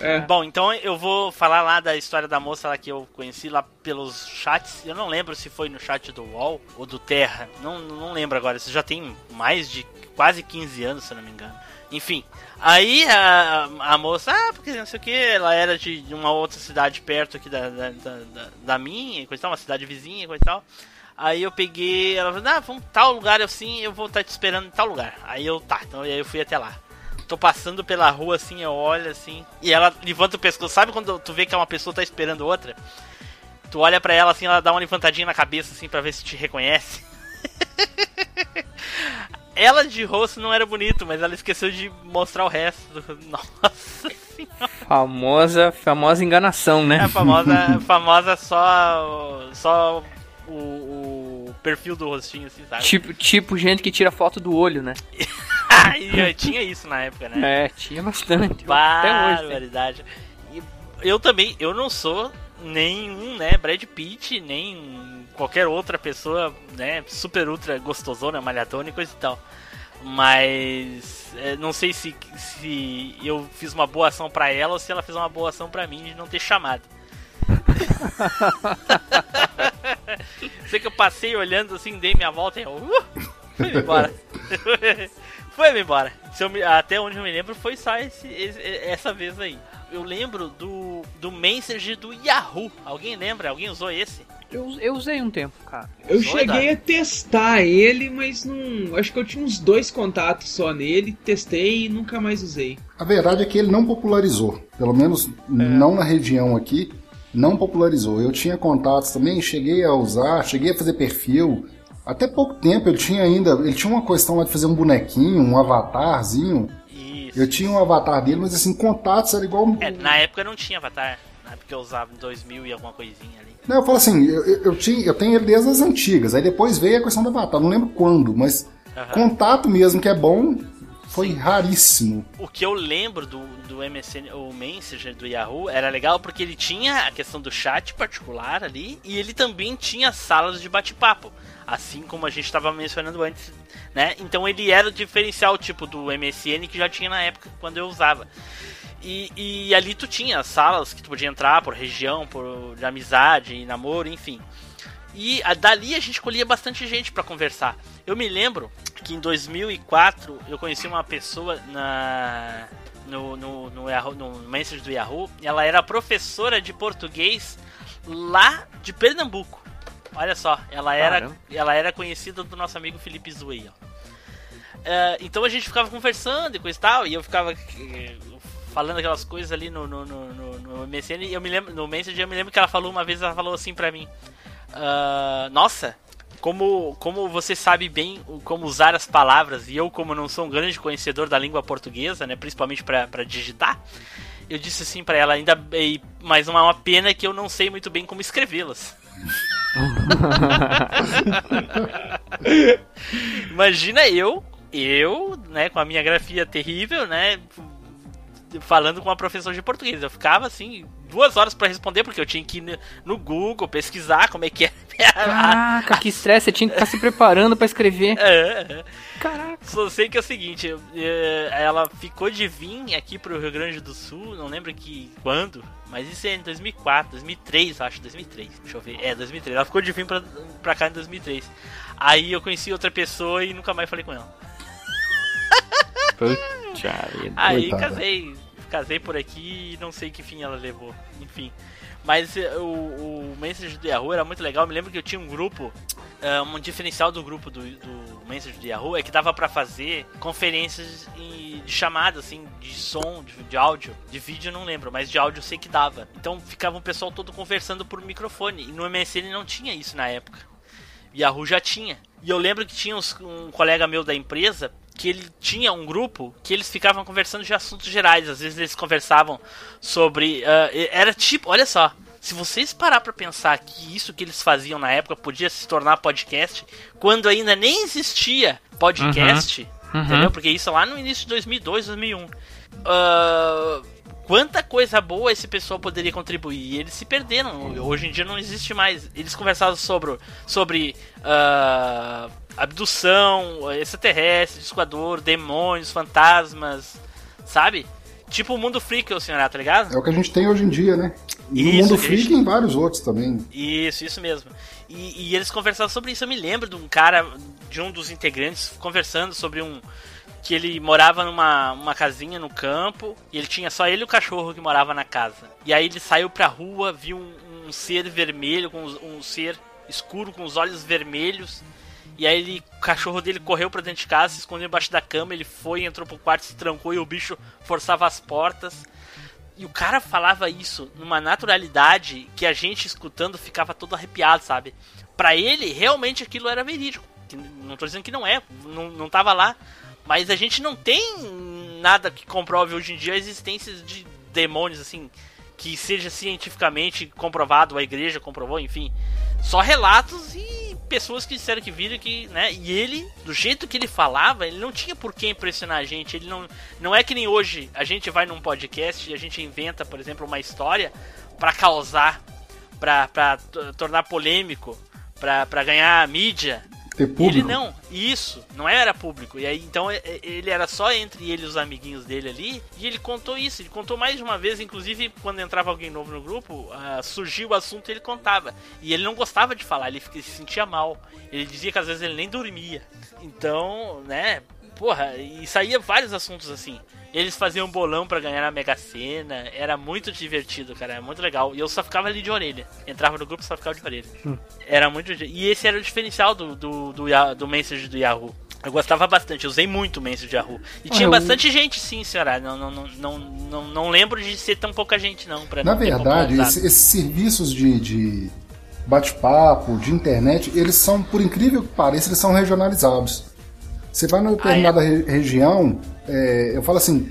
É. Bom, então eu vou falar lá da história da moça lá que eu conheci lá pelos chats. Eu não lembro se foi no chat do UOL ou do Terra. Não, não lembro agora. Isso já tem mais de quase 15 anos, se eu não me engano. Enfim, aí a, a moça, ah, porque não sei o que, ela era de uma outra cidade perto aqui da, da, da, da- minha, coisa tal, uma cidade vizinha, coisa tal. Aí eu peguei, ela falou, ah, vamos tal lugar assim, eu vou estar te esperando em tal lugar. Aí eu, tá, então aí eu fui até lá. Tô passando pela rua assim, eu olho assim, e ela levanta o pescoço. Sabe quando tu vê que uma pessoa tá esperando outra? Tu olha pra ela assim, ela dá uma levantadinha na cabeça assim pra ver se te reconhece. ela de rosto não era bonito, mas ela esqueceu de mostrar o resto. Nossa senhora. Famosa, famosa enganação, É né? a famosa, famosa só, só o, o perfil do rostinho, assim, sabe? Tipo, tipo gente que tira foto do olho, né? Eu tinha isso na época, né? É, tinha bastante. Até hoje. Barbaridade. E eu também, eu não sou nenhum, né, Brad Pitt, nem qualquer outra pessoa, né, super ultra gostosona, malhadona e coisa e tal. Mas é, não sei se, se eu fiz uma boa ação pra ela ou se ela fez uma boa ação pra mim de não ter chamado. sei que eu passei olhando assim, dei minha volta e eu, uh, fui embora. foi embora. Se eu me- até onde eu me lembro foi só esse, esse- essa vez aí. Eu lembro do, do Messenger do Yahoo. Alguém lembra? Alguém usou esse? Eu, eu usei um tempo, cara. Eu Usou, cheguei a testar ele, mas não. Acho que eu tinha uns dois contatos só nele, testei e nunca mais usei. A verdade é que ele não popularizou. Pelo menos não na região aqui. Não popularizou. Eu tinha contatos também, cheguei a usar, cheguei a fazer perfil. Até pouco tempo eu tinha ainda. Ele tinha uma questão lá de fazer um bonequinho, um avatarzinho. Isso. Eu tinha um avatar dele, mas assim, contatos era igual. É, na época não tinha Avatar. Na época eu usava em 2000 e alguma coisinha ali. Não, eu falo assim, eu, eu, tinha, eu tenho ele desde as antigas. Aí depois veio a questão do avatar. Não lembro quando, mas Aham. contato mesmo que é bom foi raríssimo. O que eu lembro do, do MSN, o Messenger do Yahoo, era legal porque ele tinha a questão do chat particular ali e ele também tinha salas de bate-papo, assim como a gente estava mencionando antes, né? Então ele era o diferencial tipo do MSN que já tinha na época quando eu usava. E, e ali tu tinha salas que tu podia entrar por região, por de amizade, namoro, enfim. E a- dali a gente colhia bastante gente pra conversar. Eu me lembro que em 2004 eu conheci uma pessoa na no, no, no, no Messenger do Yahoo. Ela era professora de português lá de Pernambuco. Olha só, ela era, Caramba. ela era conhecida do nosso amigo Felipe Zuei, ó. É, então a gente ficava conversando e coisa e tal, e eu ficava eh, falando aquelas coisas ali no, no, no, no, no MSN, e eu me lembro, no Messenger eu me lembro que ela falou uma vez, ela falou assim pra mim, ah, nossa, como, como você sabe bem como usar as palavras, e eu, como não sou um grande conhecedor da língua portuguesa, né, principalmente para digitar, eu disse assim para ela, ainda mas uma, uma pena que eu não sei muito bem como escrevê-las. Imagina eu, eu, né, com a minha grafia terrível, né, falando com uma professora de português. Eu ficava assim, duas horas para responder, porque eu tinha que ir no Google pesquisar como é que é. Caraca, que estresse, você tinha que estar se preparando para escrever. É, é. Caraca. Só sei que é o seguinte, ela ficou de vir aqui pro Rio Grande do Sul, não lembro que quando, mas isso é em 2004, 2003, acho, 2003. Deixa eu ver. É, 2003. Ela ficou de vir pra, pra cá em 2003. Aí eu conheci outra pessoa e nunca mais falei com ela. Aí casei, casei por aqui e não sei que fim ela levou. Enfim. Mas eh, o, o Message do Yahoo era muito legal. Eu me lembro que eu tinha um grupo. Uh, um diferencial do grupo do, do Message do Yahoo é que dava para fazer conferências de chamada, assim, de som, de, de, áudio. De vídeo não lembro, mas de áudio eu sei que dava. Então ficava o pessoal todo conversando por microfone. E no MSN não tinha isso na época. Yahoo já tinha. E eu lembro que tinha uns, um colega meu da empresa que ele tinha um grupo que eles ficavam conversando de assuntos gerais. Às vezes eles conversavam sobre. Uh, era tipo, olha só. Se vocês parar para pensar que isso que eles faziam na época podia se tornar podcast, quando ainda nem existia podcast, uhum. Uhum. entendeu? Porque isso lá no início de 2002, 2001. Uh, quanta coisa boa esse pessoal poderia contribuir. E eles se perderam. Hoje em dia não existe mais. Eles conversavam sobre, sobre uh, abdução, extraterrestre, esquador, demônios, fantasmas, sabe? Tipo o mundo freak, o senhor, tá ligado? É o que a gente tem hoje em dia, né? No isso, mundo freak gente... e em vários outros também. Isso, isso mesmo. E, e eles conversavam sobre isso. Eu me lembro de um cara, de um dos integrantes, conversando sobre um que ele morava numa uma casinha no campo e ele tinha só ele e o cachorro que morava na casa. E aí ele saiu pra rua, viu um, um ser vermelho, com um ser escuro com os olhos vermelhos. E aí ele, o cachorro dele correu para dentro de casa, se escondeu embaixo da cama, ele foi, entrou pro quarto, se trancou e o bicho forçava as portas. E o cara falava isso numa naturalidade que a gente escutando ficava todo arrepiado, sabe? Para ele, realmente aquilo era verídico. Não tô dizendo que não é, não, não tava lá, mas a gente não tem nada que comprove hoje em dia a existência de demônios, assim, que seja cientificamente comprovado, a igreja comprovou, enfim. Só relatos e pessoas que disseram que viram que, né? E ele, do jeito que ele falava, ele não tinha por que impressionar a gente. Ele não, não é que nem hoje a gente vai num podcast e a gente inventa, por exemplo, uma história para causar, para tornar polêmico, para ganhar mídia. Ter público. Ele não, isso, não era público. E aí então é, é, ele era só entre ele e os amiguinhos dele ali. E ele contou isso, ele contou mais de uma vez, inclusive quando entrava alguém novo no grupo, uh, surgiu o assunto e ele contava. E ele não gostava de falar, ele se sentia mal. Ele dizia que às vezes ele nem dormia. Então, né, porra, e saía vários assuntos assim. Eles faziam bolão para ganhar a Mega Sena. Era muito divertido, cara. Era muito legal. E eu só ficava ali de orelha. Entrava no grupo e só ficava de orelha. Hum. Era muito. E esse era o diferencial do, do, do, do Message do Yahoo. Eu gostava bastante, eu usei muito o Message do Yahoo. E tinha eu... bastante gente, sim, senhora. Não, não, não, não, não, não lembro de ser tão pouca gente, não. Pra Na verdade, esse, esses serviços de, de bate-papo, de internet, eles são, por incrível que pareça, eles são regionalizados. Você vai numa determinada ah, é? região, é, eu falo assim,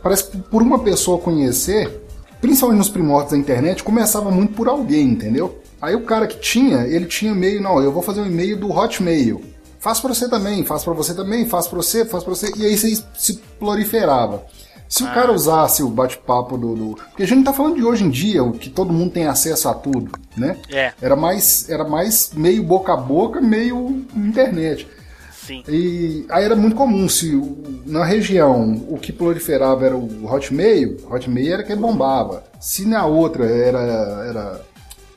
parece que por uma pessoa conhecer, principalmente nos primórdios da internet, começava muito por alguém, entendeu? Aí o cara que tinha, ele tinha e-mail, não, eu vou fazer um e-mail do Hotmail. Faz para você também, faz para você também, faz para você, faz para você, e aí você se proliferava. Se ah. o cara usasse o bate-papo do, do, Porque a gente não tá falando de hoje em dia, o que todo mundo tem acesso a tudo, né? É. Era mais, era mais meio boca a boca, meio internet. Sim. E aí era muito comum, se na região o que proliferava era o Hotmail, Hotmail era quem bombava. Se na outra era, era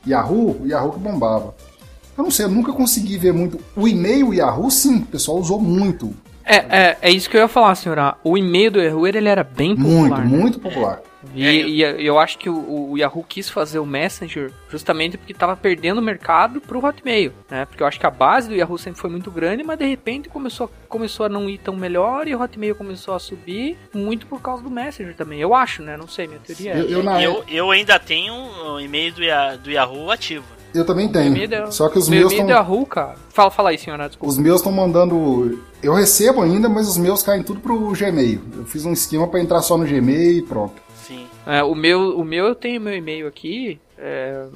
Yahoo, o Yahoo que bombava. Eu não sei, eu nunca consegui ver muito. O e-mail Yahoo, sim, o pessoal usou muito. É, é, é isso que eu ia falar, senhora. O e-mail do Yahoo ele era bem popular. Muito, né? muito popular. E, é, eu... e eu acho que o, o, Yahoo quis fazer o Messenger justamente porque estava perdendo o mercado pro Hotmail, né? Porque eu acho que a base do Yahoo sempre foi muito grande, mas de repente começou, começou a não ir tão melhor e o Hotmail começou a subir muito por causa do Messenger também. Eu acho, né? Não sei, minha teoria é. Eu, eu, eu, eu ainda tenho o e-mail do, do Yahoo ativo. Eu também tenho. Só que os meu meus estão. Ru, cara. Fala, fala aí, senhora, desculpa. Os meus estão mandando. Eu recebo ainda, mas os meus caem tudo pro Gmail. Eu fiz um esquema pra entrar só no Gmail e pronto. É, o meu, o meu eu tenho meu e-mail aqui. é,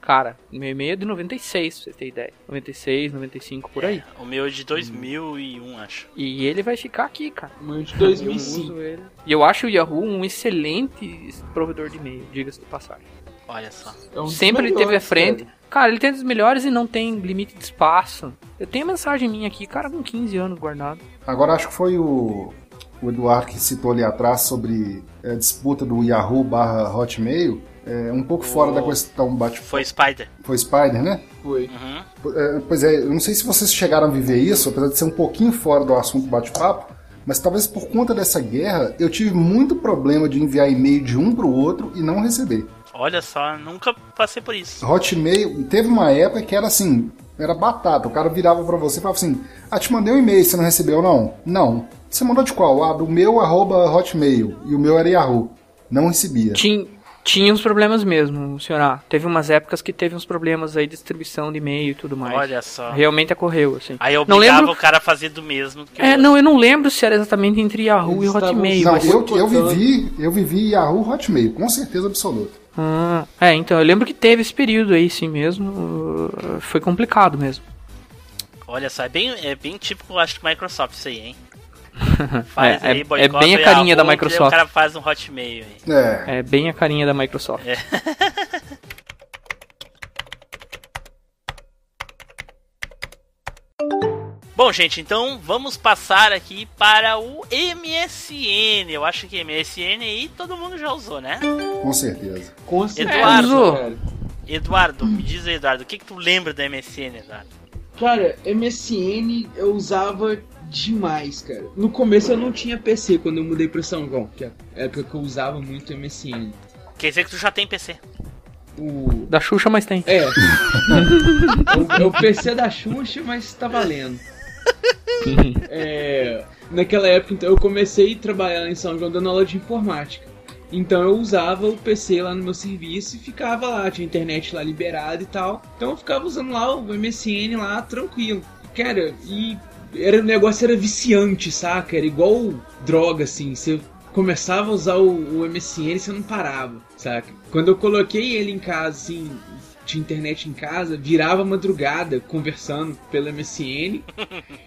cara, meu e-mail é de 96, pra você ter ideia. 96, 95 por aí. O meu é de 2001, acho. E ele vai ficar aqui, cara. Meu de Eu 2005. uso ele. E eu acho o Yahoo um excelente provedor de e-mail, diga-se de passagem. Olha só. É um Sempre ele teve à frente. cara. Cara. ele tem dos melhores e não tem limite de espaço. Eu tenho mensagem minha aqui, cara, com 15 anos guardado. Agora acho que foi o, o Eduardo que citou ali atrás sobre é, a disputa do Yahoo barra Hotmail. É, um pouco fora da questão bate Foi Spider. foi Spider, né? Foi. Uhum. É, Pois é, eu não sei se vocês chegaram a viver isso, apesar de ser um pouquinho fora do assunto bate-papo, mas talvez por conta dessa guerra eu tive muito problema de enviar e-mail de um para o outro e não receber. Olha só, nunca passei por isso. Hotmail, teve uma época que era assim, era batata. O cara virava pra você e falava assim: Ah, te mandei um e-mail, você não recebeu não? Não. Você mandou de qual? Ah, do meu arroba Hotmail. E o meu era Yahoo. Não recebia. Tinha, tinha uns problemas mesmo, senhora. Teve umas épocas que teve uns problemas aí de distribuição de e-mail e tudo mais. Olha só. Realmente ocorreu, assim. Aí eu não obrigava lembro. o cara a fazer do mesmo. que É, eu- não, eu não lembro se era exatamente entre Yahoo Eles e Hotmail. estavam- Não, mas... eu, eu botando- vivi, eu vivi Yahoo Hotmail, com certeza absoluta. Ah, é, então, eu lembro que teve esse período aí, sim mesmo. Foi complicado mesmo. Olha só, é bem, é bem típico, acho que Microsoft isso aí, hein? Faz É, aí, é- boicota é bem a e carinha da Microsoft. O cara faz um Hotmail aí. É. É bem a carinha da Microsoft. Bom, gente, então vamos passar aqui para o MSN. Eu acho que MSN aí todo mundo já usou, né? Com certeza. Com certeza, Eduardo. Eduardo, me diz aí, Eduardo, o que, que tu lembra da MSN, Eduardo? Cara, MSN eu usava demais, cara. No começo eu não tinha PC quando eu mudei pra São João, que é a época que eu usava muito MSN. Quer dizer que tu já tem PC. O. Da Xuxa, mas tem. É. é, o, o PC da Xuxa, mas tá valendo. É, naquela época, então, eu comecei a trabalhar em São João dando aula de informática. Então eu usava o PC lá no meu serviço e ficava lá, tinha internet lá liberada e tal. Então eu ficava usando lá o MSN lá tranquilo. Cara, e era, o negócio era viciante, saca? Era igual droga, assim. Você começava a usar o, o MSN e você não parava, saca? Quando eu coloquei ele em casa, assim, tinha internet em casa, virava madrugada conversando pelo MSN.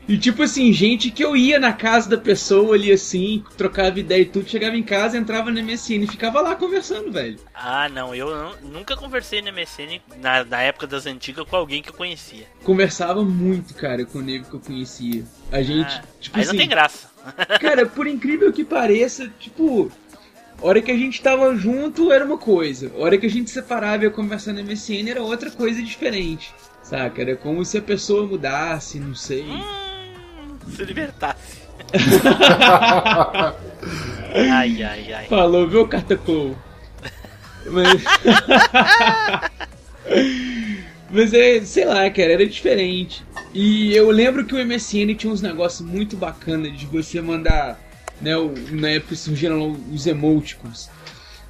E tipo assim, gente que eu ia na casa da pessoa ali assim, trocava ideia e tudo, chegava em casa, entrava no MSN e ficava lá conversando, velho. Ah, não, eu não- nunca conversei no MSN na, na época das antigas com alguém que eu conhecia. Conversava muito, cara, com o nego que eu conhecia. A gente, Ah, tipo aí assim, não tem graça. cara, por incrível que pareça, tipo, hora que a gente tava junto era uma coisa, a hora que a gente separava e ia conversar no MSN era outra coisa diferente. Saca? Era como se a pessoa mudasse, não sei. Hum, se libertasse. ai, ai, ai. Falou, viu, Cataclow? Mas... Mas é, sei lá, cara, era diferente. E eu lembro que o MSN tinha uns negócios muito bacanas de você mandar, né, o, na época surgiram os emoticons.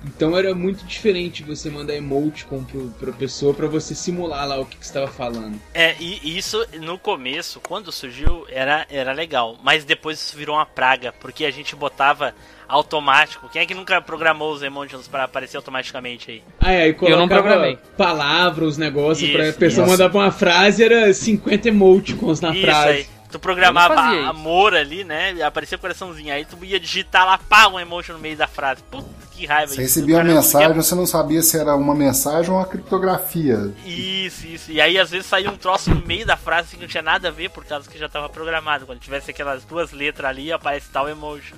Então era muito diferente você mandar emoticon pro, pra pessoa pra você simular lá o que, que você tava falando. É, e isso no começo, quando surgiu, era, era legal. Mas depois isso virou uma praga, porque a gente botava automático. Quem é que nunca programou os emojis para aparecer automaticamente aí? Aí, aí Eu não programei. palavras, os negócios, pra pessoa isso. mandar pra uma frase, era 50 emoticons na isso frase. aí. Tu programava amor ali, né? e Aparecia o coraçãozinho. Aí tu ia digitar lá, pá, um emoji no meio da frase. Puta, que raiva. Você isso. recebia uma mensagem, você não sabia se era uma mensagem ou uma criptografia. Isso, isso. E aí às vezes saía um troço no meio da frase assim, que não tinha nada a ver, por causa que já tava programado. Quando tivesse aquelas duas letras ali, aparece tal emoji.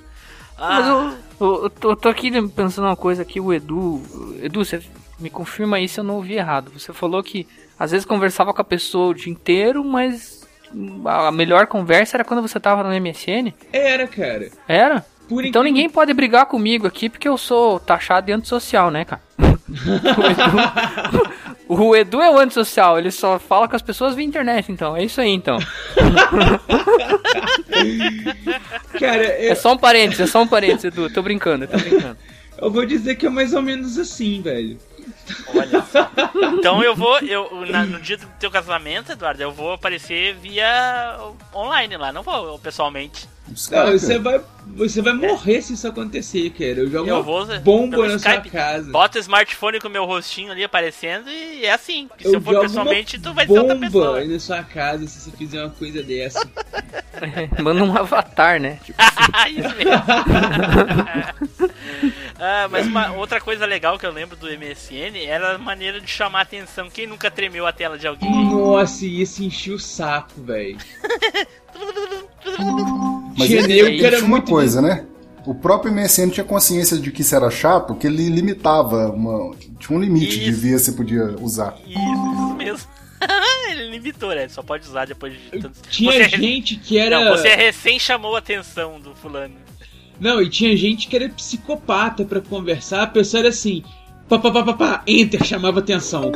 Mas Ah, eu, eu, eu tô, eu tô aqui pensando uma coisa aqui, o Edu. Edu, você me confirma aí se eu não ouvi errado. Você falou que às vezes conversava com a pessoa o dia inteiro, mas a melhor conversa era quando você tava no MSN? Era, cara. Era? Por Então incrível- ninguém pode brigar comigo aqui porque eu sou taxado de antissocial, né, cara? o, Edu, o Edu é o antissocial, ele só fala com as pessoas via internet, então. É isso aí, então. Cara, É eu, só um parênteses, é só um parênteses, Edu. Tô brincando, tô brincando. eu vou dizer que é mais ou menos assim, velho. Olha só. Então eu vou, eu, na- no dia do teu casamento, Eduardo, eu vou aparecer via online lá, não vou pessoalmente. Não, você vai, você vai morrer se isso acontecer, cara. Eu jogo Eu vou bomba na Skype. sua casa. Bota o smartphone com o meu rostinho ali aparecendo e é assim. Se Eu eu for jogo pessoalmente, tu vai ser outra bomba pessoa. aí na sua casa se você fizer uma coisa dessa. Manda um avatar, né? Tipo, Isso mesmo. Ah, mas uma outra coisa legal que eu lembro do MSN era a maneira de chamar a atenção. Quem nunca tremeu a tela de alguém? Nossa, e esse enchia o saco, velho. Mas ele, que era tinha uma muito coisa, né? O próprio MSN tinha consciência de que isso era chato, que ele limitava, uma, tinha um limite de Isso. via você podia usar. Isso, isso mesmo. Ele limitou, né? Só pode usar depois de tantos. Tinha Você- gente que era. Não, você recém chamou a atenção do fulano. Não, e tinha gente que era psicopata pra conversar. A pessoa era assim: pá, pá, pá, pá, pá, enter, chamava atenção.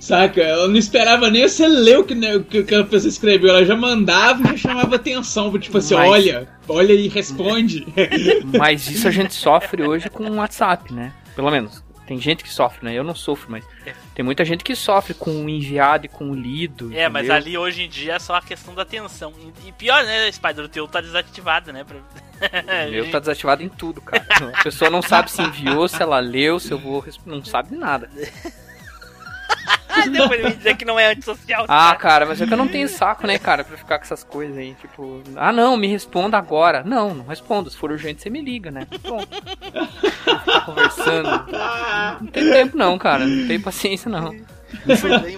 Saca? Ela não esperava nem você ler o que, né, o que aquela pessoa escreveu. Ela já mandava e já chamava atenção. Tipo assim: Mas- olha, olha e responde. Mas isso a gente sofre hoje com o WhatsApp, né? Pelo menos. Tem gente que sofre, né? Eu não sofro, mas tem muita gente que sofre com o enviado e com o lido. É, mas entendeu? ali hoje em dia é só a questão da atenção. E- pior, né, Spider, o teu tá desativado, né? O meu tá desativado em tudo, cara. A pessoa não sabe se enviou, se ela leu, se eu vou. Não sabe nada. Depois me dizer que não é antissocial. Ah, cara. cara, mas é que eu não tenho saco, né, cara, pra ficar com essas coisas aí. Tipo, ah, não, me responda agora. Não, não respondo. Se for urgente, você me liga, né? Pronto. Ficar conversando. Não tem tempo, não, cara. Não tem paciência, não.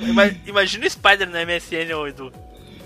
Ima- Imagina o Spider no MSN, ô Edu.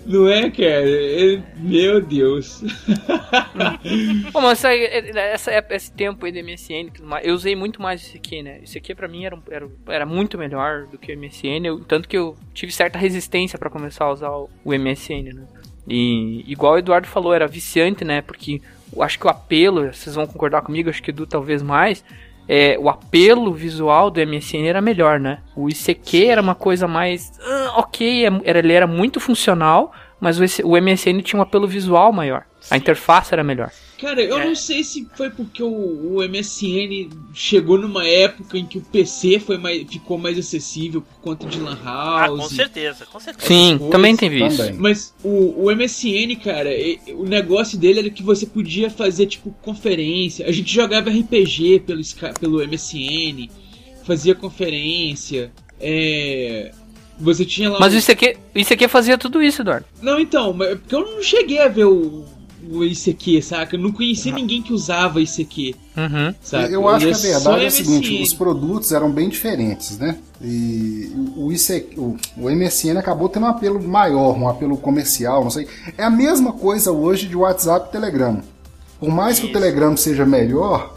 Não é, cara? É- Meu Deus. Bom, mas essa, essa, esse tempo aí do MSN, eu usei muito mais esse aqui, né? Esse aqui pra mim era, era, era muito melhor do que o MSN, eu- tanto que eu tive certa resistência pra começar a usar o, o MSN, né? E igual o Eduardo falou, era viciante, né? Porque acho que o apelo, vocês vão concordar comigo, acho que o Edu talvez mais, é, o apelo visual do MSN era melhor, né? O ICQ era uma coisa mais. ah, ok, é- era, ele era muito funcional, mas o, o MSN tinha um apelo visual maior. A interface era melhor. Cara, eu É. não sei se foi porque o, o MSN chegou numa época em que o PC foi mais, ficou mais acessível por conta de Lan Ah, House. com certeza, com certeza. Sim, coisas também teve isso. também. Mas o, o MSN, cara, e- o negócio dele era que você podia fazer, tipo, conferência. A gente jogava RPG pelo, pelo MSN, fazia conferência, é... Você tinha lá... Mas um- isso aqui, isso aqui fazia tudo isso, Eduardo. Não, então, mas é porque eu não cheguei a ver o, o ICQ, saca? Eu não conhecia ninguém que usava ICQ, Uhum. saca? Eu acho que ia a verdade é o seguinte, os produtos eram bem diferentes, né? E o, IC, o, o MSN acabou tendo um apelo maior, um apelo comercial, não sei. É a mesma coisa hoje de WhatsApp e Telegram. Por mais que o. Telegram seja melhor,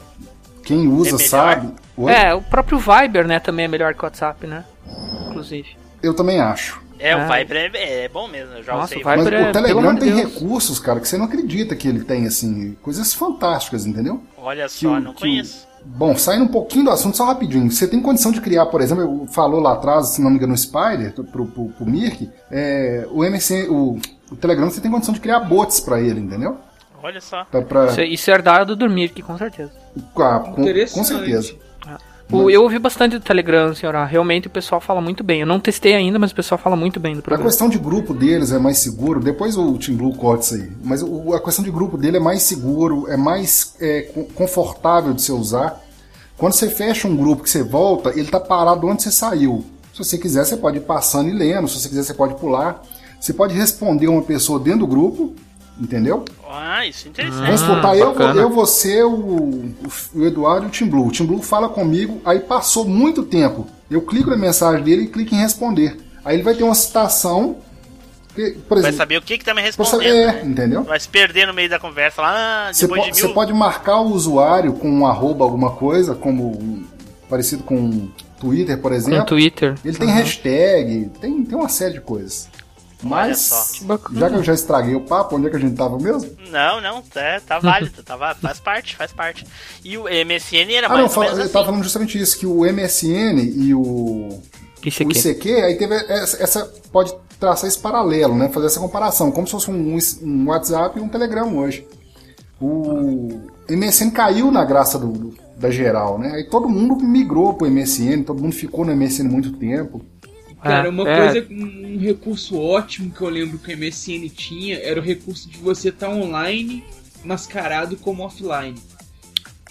quem usa É melhor? sabe. Oi? É, o próprio Viber, né, também é melhor que o WhatsApp, né? Inclusive. Eu também acho. É, o Ah. Viber é, é bom mesmo, eu já Nossa, usei. Mas é- o Telegram tem Deus. recursos, cara, que você não acredita que ele tem, assim, coisas fantásticas, entendeu? Olha que só, o- não que conheço. Bom, saindo um pouquinho do assunto, só rapidinho. Você tem condição de criar, por exemplo, eu- falou lá atrás, se não me engano, no Spider, pro, pro, pro Mirk, é, o MC, o, o Telegram, você tem condição de criar bots pra ele, entendeu? Olha só. Pra, pra- Isso, é- isso é herdado do Dormir, com certeza. ah, com, com certeza. O- eu ouvi bastante do Telegram, senhora. Realmente o pessoal fala muito bem. Eu não testei ainda, mas o pessoal fala muito bem do A programa. questão de grupo deles é mais seguro, depois o Team Blue corta isso aí, mas o- a questão de grupo dele é mais seguro, é mais é, co- confortável de você usar. Quando você fecha um grupo que você volta, ele tá parado onde você saiu. Se você quiser, você pode ir passando e lendo, se você quiser, você pode pular. Você pode responder uma pessoa dentro do grupo, entendeu? Ah, isso é interessante. Vamos supor, tá, eu, eu, você, o, o, o Eduardo e o Tim Blue. O Tim Blue fala comigo, aí passou muito tempo. Eu clico na mensagem dele e clico em responder. Aí ele vai ter uma citação, que, por Vai exemplo, saber o que que tá me respondendo. saber- é, né? entendeu? Vai se perder no meio da conversa lá, ah, Você, depois po- de você mil... pode marcar o usuário com um arroba alguma coisa, como um- parecido com Twitter, por Com exemplo. Twitter. Ele tem hashtag, tem, tem uma série de coisas. Mas, já que eu já estraguei o papo, onde é que a gente tava mesmo? Não, não, tá, tá válido, tá, va- faz parte, faz parte. E o MSN era Ah, mais não, ou fala- menos eu assim. tava falando justamente isso, que o MSN e o, Isso o. ICQ, aí teve essa, essa- pode traçar esse paralelo, né? Fazer essa comparação, como se fosse um, um WhatsApp e um Telegram hoje. O MSN caiu na graça do, da geral, né? Aí todo mundo migrou pro MSN, todo mundo ficou no MSN muito tempo. Cara, É, uma é. coisa, um recurso ótimo que eu lembro que o MSN tinha era o recurso de você estar online mascarado como offline.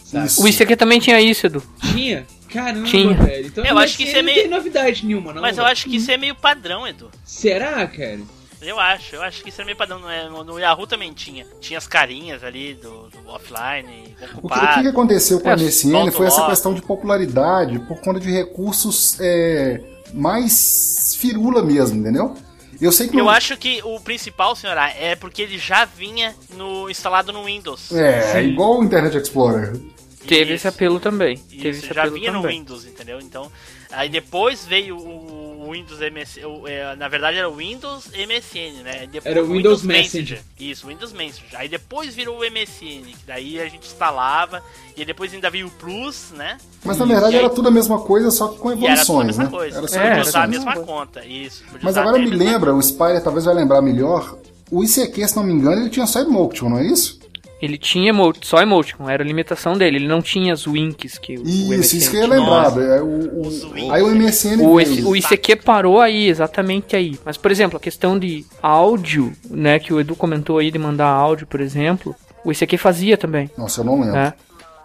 Sabe? Isso. O ICQ também tinha isso, Edu. Tinha? Caramba, Tinha. velho. Então Eu acho que MSN isso é não meio- tem novidade nenhuma, não. Mas eu velho. acho que isso é meio padrão, Edu. Será, cara? Eu acho, eu acho que isso é meio padrão. No, no- no Yahoo também tinha. Tinha as carinhas ali do, do offline, O que, o que aconteceu com É, a MSN solta foi essa questão de popularidade por conta de recursos é, mais firula mesmo, entendeu? Eu sei que Eu não- acho que o principal, senhora, é porque ele já vinha no instalado no Windows. É, igual o Internet Explorer. Teve Isso. esse apelo também. Teve Isso, esse já apelo vinha no também. Windows, entendeu? Então, aí depois veio o Windows MSN, o- é, na verdade era o Windows MSN, né? Depois, Era o Windows Messenger. Isso, Windows Messenger. Aí depois virou o MSN, que daí a gente instalava, e depois ainda veio o Plus, né? Mas na verdade E aí- era tudo a mesma coisa, só que com E era tudo a evoluções, mesma né? coisa. Era só É, usar a mesma mesma conta, isso. Mas agora me lembra, o Spyder talvez vai lembrar melhor, o ICQ, se não me engano, ele tinha só emotion, não é isso? Ele tinha emote, só emoticon, era a limitação dele. Ele não tinha as winks que o- o Isso, MSN isso que eu ia lembrar. É, o, o- aí o MSN O, esse- o ICQ parou aí, exatamente aí. Mas, por exemplo, a questão de áudio, né, que o Edu comentou aí de mandar áudio, por exemplo, o ICQ fazia também, Nossa, eu não lembro. né?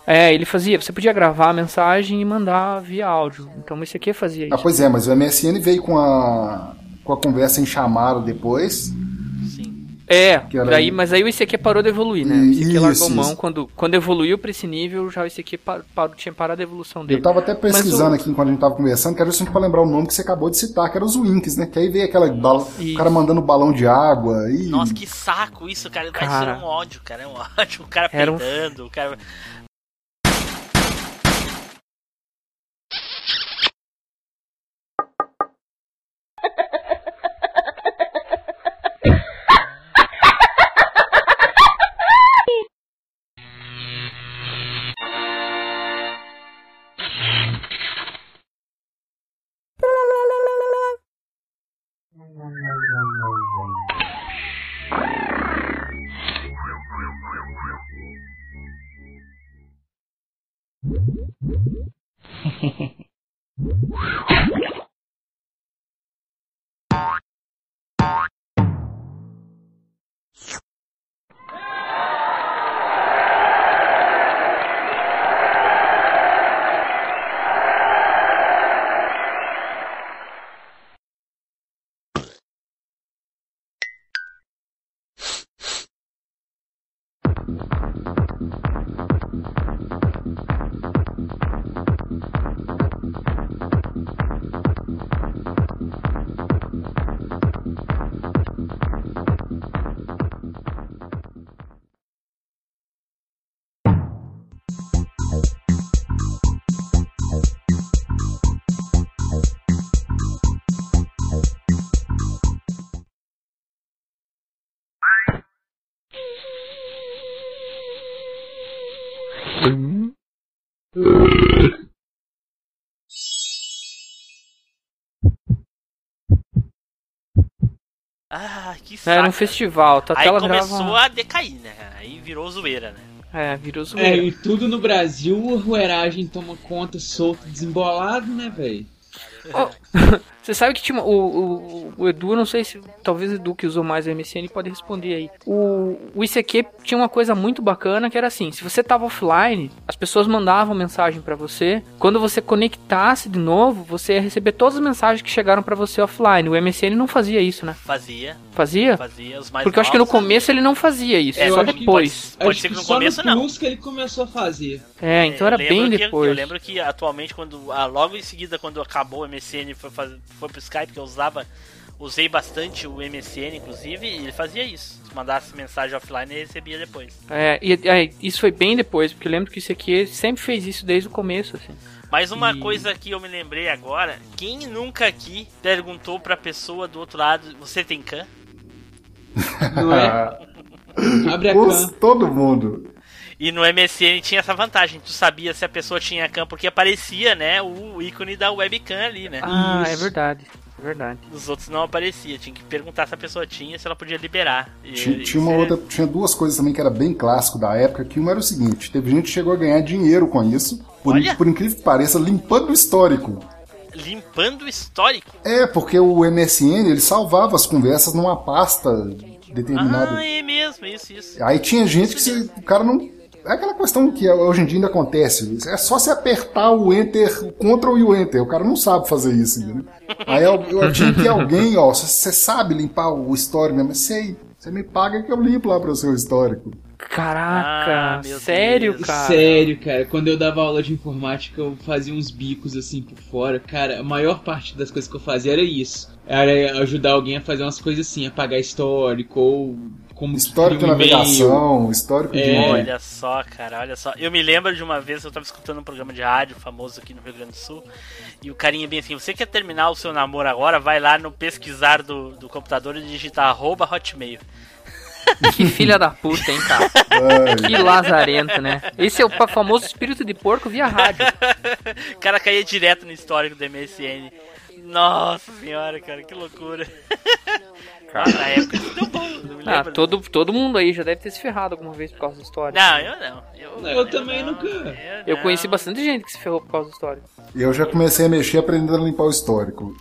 É, ele fazia. Você podia gravar a mensagem e mandar via áudio. Então o ICQ fazia Ah, isso. pois é, mas o MSN veio com a, com a conversa em chamado depois. É, Que era daí, aí. mas aí o ICQ parou de evoluir, né? O ICQ largou Isso, mão isso. quando, quando evoluiu pra esse nível, já o ICQ par, parou, tinha parado a evolução Eu dele. tava até pesquisando o- aqui enquanto a gente tava conversando, quero justamente pra lembrar o nome que você acabou de citar, que era os Winks, né? Que aí veio aquela bala, o Isso. cara mandando balão de água e. Nossa, que saco isso, cara. Vai Cara. ser um ódio, cara. É um ódio. O cara Era um- peidando, o cara. Que saco. Era um festival, tá Aí tela começou virava... a decair, né? Aí virou zoeira, né? É, virou É, zoeira. e tudo no Brasil, a rueragem toma conta solto, desembolado, né, velho? Ó, Você sabe que tinha o, o, o Edu, não sei se talvez o Edu que usou mais o MSN pode responder aí. O, o ICQ tinha uma coisa muito bacana que era assim: se você tava offline, as pessoas mandavam mensagem pra você. Quando você conectasse de novo, você ia receber todas as mensagens que chegaram pra você offline. O MSN não fazia isso, né? Fazia, Fazia? fazia os mais Porque eu acho que no novos, começo ele não fazia isso, É, só depois. Pode Acho ser que no só começo não. Que ele começou a fazer. É, então Eu era bem que- depois. Eu lembro que atualmente, quando ah, logo em seguida, quando acabou o MSN foi, faz- foi pro Skype, que eu usava, usei bastante o MSN, inclusive, e ele fazia isso. Se mandasse mensagem offline, ele recebia depois. É, e, é, isso foi bem depois, porque eu lembro que isso aqui sempre fez isso desde o começo, assim. Mas uma E- coisa que eu me lembrei agora, quem nunca aqui perguntou pra pessoa do outro lado, você tem can? Não é? Abre a Os- cam. todo mundo. E no MSN tinha essa vantagem, tu sabia se a pessoa tinha can, porque aparecia, né, o ícone da webcam ali, né? Ah, é Isso. verdade. é verdade. Os outros não aparecia. Tinha que perguntar se a pessoa tinha, se ela podia liberar. E- Tinha, tinha uma isso é- outra, tinha duas coisas também que era bem clássico da época, que uma era o seguinte, teve gente que chegou a ganhar dinheiro com isso, por, por incrível que pareça, limpando o histórico. Limpando o histórico. É, porque o MSN, ele salvava as conversas numa pasta determinada. Ah, é mesmo, isso, isso. Aí tinha gente que se- o cara não. É aquela questão que hoje em dia ainda acontece. É só se apertar o Enter, o Ctrl e o Enter. O cara não sabe fazer isso, entendeu? Aí eu, eu tinha que alguém, ó, você sabe limpar o histórico mesmo? Sei. Você me paga que eu limpo lá pro seu histórico. Caraca, Ah, sério, Deus. cara? Sério, cara, quando eu dava aula de informática, eu fazia uns bicos assim por fora. Cara, a maior parte das coisas que eu fazia era isso. Era ajudar alguém a fazer umas coisas assim, apagar histórico, ou como Histórico de navegação, histórico de. É. Olha só, cara, olha só. Eu me lembro de uma vez eu tava escutando um programa de rádio famoso aqui no Rio Grande do Sul. E o carinha bem assim, você quer terminar o seu namoro agora? Vai lá no pesquisar do, do computador e digitar arroba hotmail. Que filha da puta, hein, cara? Ai, Que lazarento, né? Esse é o famoso espírito de porco via rádio. O cara caía direto no histórico do MSN. Nossa senhora, cara, que loucura. Na época isso deu bom, eu Ah, todo, todo mundo aí já deve ter se ferrado alguma vez por causa da história. Não, eu não. Eu, Eu também nunca. Eu não. conheci bastante gente que se ferrou por causa da história. eu já comecei a mexer aprendendo a limpar o histórico.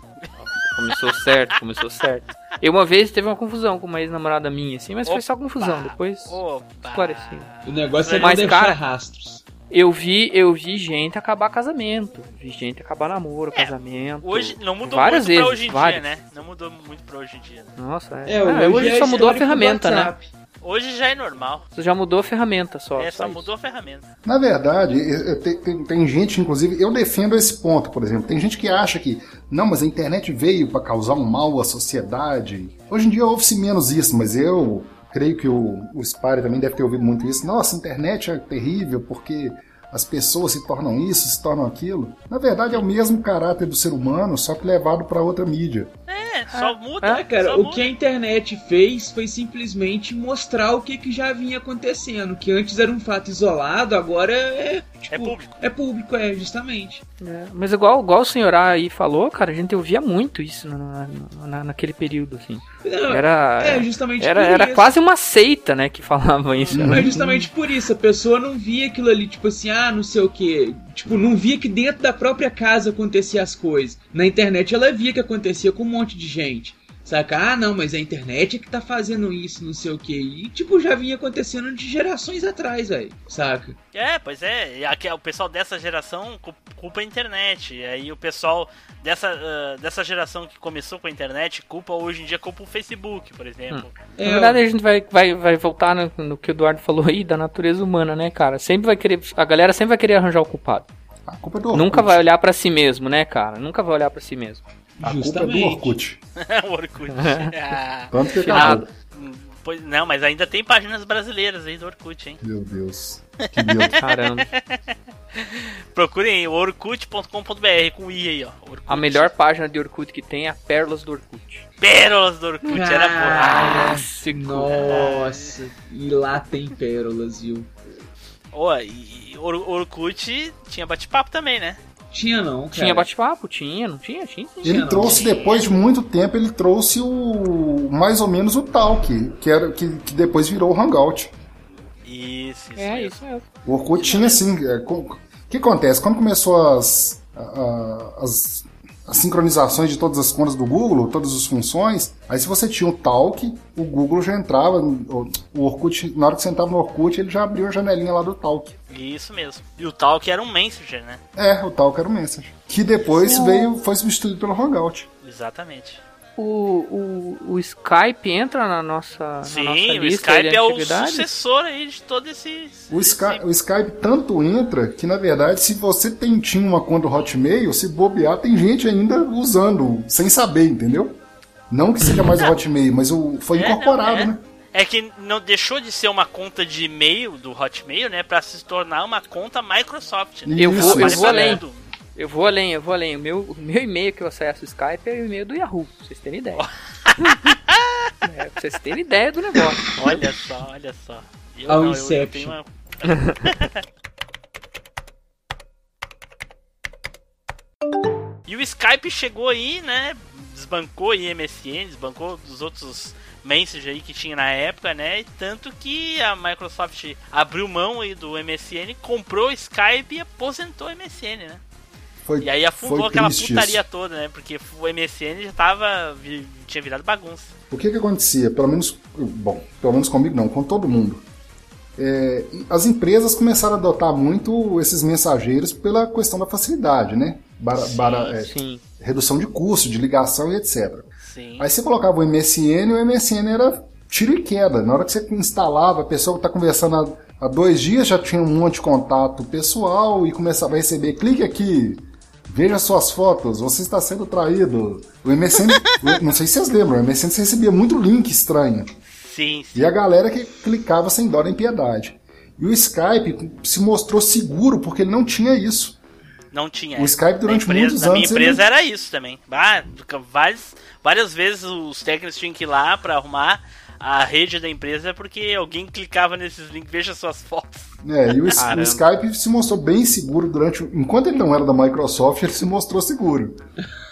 Começou certo, começou certo. Eu uma vez teve uma confusão com uma ex-namorada minha, assim, mas foi Opa. só confusão, depois Opa. esclareci. O negócio é não Mas, deixar cara- rastros. Eu vi, eu vi gente acabar casamento, vi gente acabar namoro, casamento. Hoje não mudou várias muito vezes, pra hoje em várias. dia, né? Não mudou muito pra hoje em dia. Nossa, é. É, Ah, hoje, é só mudou a ferramenta, né? Hoje já é normal. Você já mudou a ferramenta só. é, só só mudou a ferramenta. Na verdade, eu- eu te- tem, tem gente, inclusive, eu defendo esse ponto, por exemplo. Tem gente que acha que, não, mas a internet veio para causar um mal à sociedade. Hoje em dia ouve-se menos isso, mas eu creio que o, o Spire também deve ter ouvido muito isso. Nossa, a internet é terrível porque as pessoas se tornam isso, se tornam aquilo. Na verdade, é o mesmo caráter do ser humano, só que levado para outra mídia. É, só muda. É, cara, só o muda. que a internet fez foi simplesmente mostrar o que, que já vinha acontecendo. Que antes era um fato isolado, agora é. Tipo, É público. É público, é, justamente. É, mas igual, igual o senhor aí falou, cara, a gente ouvia muito isso na, na- na- naquele período, assim. Não, Era, é justamente era, por era isso. quase uma seita, né, que falava isso. Hum. Era- Mas justamente por isso, a pessoa não via aquilo ali, tipo assim, ah, não sei o que. Tipo, não via que dentro da própria casa acontecia as coisas. Na internet ela via que acontecia com um monte de gente. Saca? Ah, não, mas a internet é que tá fazendo isso, não sei o que. E, tipo, já vinha acontecendo de gerações atrás, velho. Saca? É, pois é. E aqui, o pessoal dessa geração cu- culpa a internet. E aí o pessoal dessa, ah, dessa geração que começou com a internet culpa hoje em dia culpa o Facebook, por exemplo. É, Na verdade, a gente vai, vai, vai voltar no, no que o Eduardo falou aí da natureza humana, né, cara? Sempre vai querer. A galera sempre vai querer arranjar o culpado. A culpa é do. Nunca vai olhar pra si mesmo, né, cara? Nunca vai olhar pra si mesmo. A culpa é do. Orkut. o Orkut. Ah, Tanto que Ah, acabou. pois, não, mas ainda tem páginas brasileiras aí do Orkut, hein? Meu Deus. Que Deus. Caramba. Procurem aí, orkut.com.br com i aí, ó. Orkut. A melhor página de Orkut que tem é a Pérolas do Orkut. Pérolas do Orkut, era boa. Clássico. Nossa, e lá tem pérolas, viu? Ó, e Or- Orkut tinha bate-papo também, né? Tinha não, cara. Tinha bate-papo? Tinha, não tinha? Tinha sim. Ele não. trouxe, depois de muito tempo, ele trouxe o mais ou menos o Talk, que, era, que, que depois virou o Hangout. Isso, isso. É, mesmo. isso mesmo. O Orkut tinha assim. é, com- O que acontece? Quando começou as, as, as sincronizações de todas as contas do Google, todas as funções, aí se você tinha o Talk, o Google já entrava. O, o Orkut, na hora que você entrava no Orkut, ele já abriu a janelinha lá do Talk. Isso mesmo. E o Talk era um Messenger, né? É, o Talk era o Message. Que depois veio, foi substituído pelo Hangout. Exatamente. O, o, o Skype entra na nossa, Sim, na nossa o Skype de é o sucessor aí de todo esse. O, Sky- o Skype tanto entra que, na verdade, se você tem, tinha uma conta Hotmail, se bobear, tem gente ainda usando, sem saber, entendeu? Não que seja mais o Hotmail, mas o, foi É, não, incorporado, é. né? É que não deixou de ser uma conta de e-mail do Hotmail, né? Pra se tornar uma conta Microsoft. Né? Eu vou, eu vou além. Eu vou além, eu vou além. O meu, o meu e-mail que eu acesso o Skype é o e-mail do Yahoo, pra vocês terem ideia. é, pra vocês terem ideia do negócio. Olha só, olha só. Eu, não, eu- eu tenho uma- E o Skype chegou aí, né? des- desbancou em MSN, desbancou dos outros Message aí que tinha na época, né? Tanto que a Microsoft abriu mão aí do MSN, comprou o Skype e aposentou o MSN, né? Foi, E aí afundou aquela putaria isso. toda, né? Porque o MSN já tava. tinha virado bagunça. O que que acontecia? Pelo menos, bom, pelo menos comigo não, com todo mundo. É, as empresas começaram a adotar muito esses mensageiros pela questão da facilidade, né? Bara- bara- é, Sim. redução de custo, de ligação e etc. Sim. Aí você colocava o MSN e o MSN era tiro e queda. Na hora que você instalava, a pessoa que está conversando há, há dois dias já tinha um monte de contato pessoal e começava a receber, clique aqui, veja suas fotos, você está sendo traído. O MSN, não sei se vocês lembram, o MSN você recebia muito link estranho. Sim, sim. E a galera que clicava sem dó nem piedade. E o Skype se mostrou seguro porque ele não tinha isso. Não tinha. O Skype durante empresa, muitos Na minha anos, empresa ele- era isso também. Ah, várias, várias vezes os técnicos tinham que ir lá pra arrumar a rede da empresa porque alguém clicava nesses links, veja suas fotos. É, e o, o Skype se mostrou bem seguro durante. o- Enquanto ele não era da Microsoft, ele se mostrou seguro.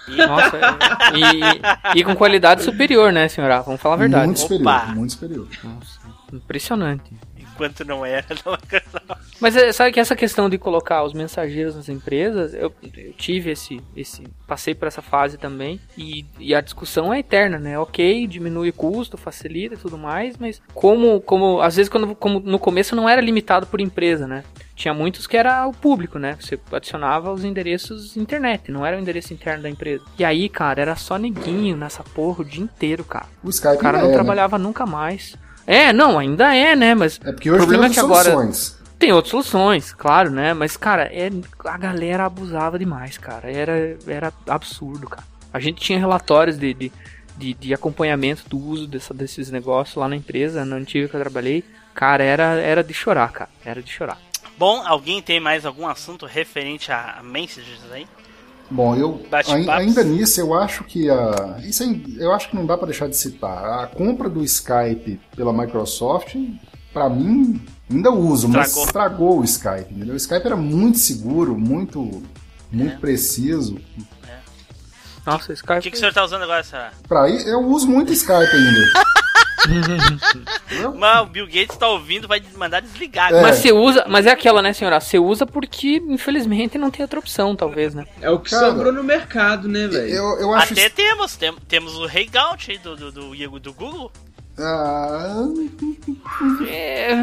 Nossa, é- e, e com qualidade superior, né, senhora? Vamos falar a verdade. Muito Opa. superior, muito superior. Nossa, impressionante. Enquanto não era da Microsoft. Mas é, sabe que essa questão de colocar os mensageiros nas empresas, eu, eu tive esse, esse. Passei por essa fase também. E, e a discussão é eterna, né? Ok, diminui o custo, facilita e tudo mais, mas como, como às vezes quando como no começo não era limitado por empresa, né? Tinha muitos que era o público, né? Você adicionava os endereços internet, não era o endereço interno da empresa. E aí, cara, era só neguinho nessa porra o dia inteiro, cara. O Skype O cara não é, né? trabalhava nunca mais. É, não, ainda é, né? Mas É porque o hoje tem problema é outras que agora soluções. tem outras soluções, claro, né? Mas, cara, é, a galera abusava demais, cara. Era, era absurdo, cara. A gente tinha relatórios de, de, de, de acompanhamento do uso dessa, desses negócios lá na empresa, na antiga que eu trabalhei. Cara, era, era de chorar, cara. Era de chorar. Bom, alguém tem mais algum assunto referente a messages aí? Bom, eu ainda nisso eu acho que a isso aí, eu acho que não dá para deixar de citar. A compra do Skype pela Microsoft, para mim, ainda uso, mas Estragou. estragou o Skype. Entendeu? O Skype era muito seguro, muito muito É. preciso. Nossa, esse cara. O que, que o senhor tá usando agora, senhora? Para eu uso muito Skype ainda. Mas o Bill Gates tá ouvindo, vai mandar desligar. É. Mas você usa, mas é aquela, né, senhora? Você usa porque, infelizmente, não tem outra opção, talvez, né? É o que Cara, sobrou no mercado, né, velho? Eu, eu acho Até isso- temos, tem- temos o Hangout aí do, do, do, do Google. Ah, É,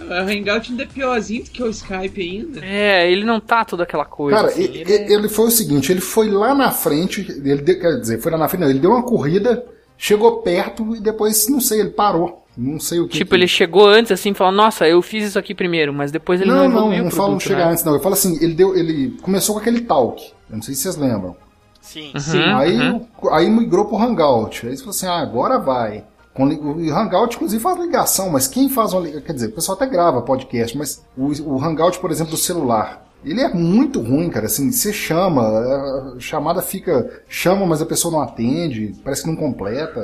O Hangout ainda é piorzinho do que o Skype ainda. é ele não tá toda aquela coisa. Cara, assim, ele, ele é- ele foi o seguinte, ele foi lá na frente, ele deu- quer dizer, foi lá na frente, não, ele deu uma corrida, chegou perto e depois, não sei, ele parou. Não sei o que. Tipo, que- ele chegou antes assim, falando, nossa, eu fiz isso aqui primeiro, mas depois ele não, não, não, não o falo chegar né? antes, não. Eu falo assim, ele deu, ele começou com aquele talk. Eu não sei se vocês lembram. Sim. Uhum, aí, uhum. aí migrou pro Hangout. Aí você falou assim, ah, agora vai. Com O Hangout, inclusive, faz ligação, mas quem faz uma ligação. Quer dizer, o pessoal até grava podcast, mas o, o Hangout, por exemplo, do celular. Ele é muito ruim, cara. Assim, você chama, a chamada fica. Chama, mas a pessoa não atende, parece que não completa.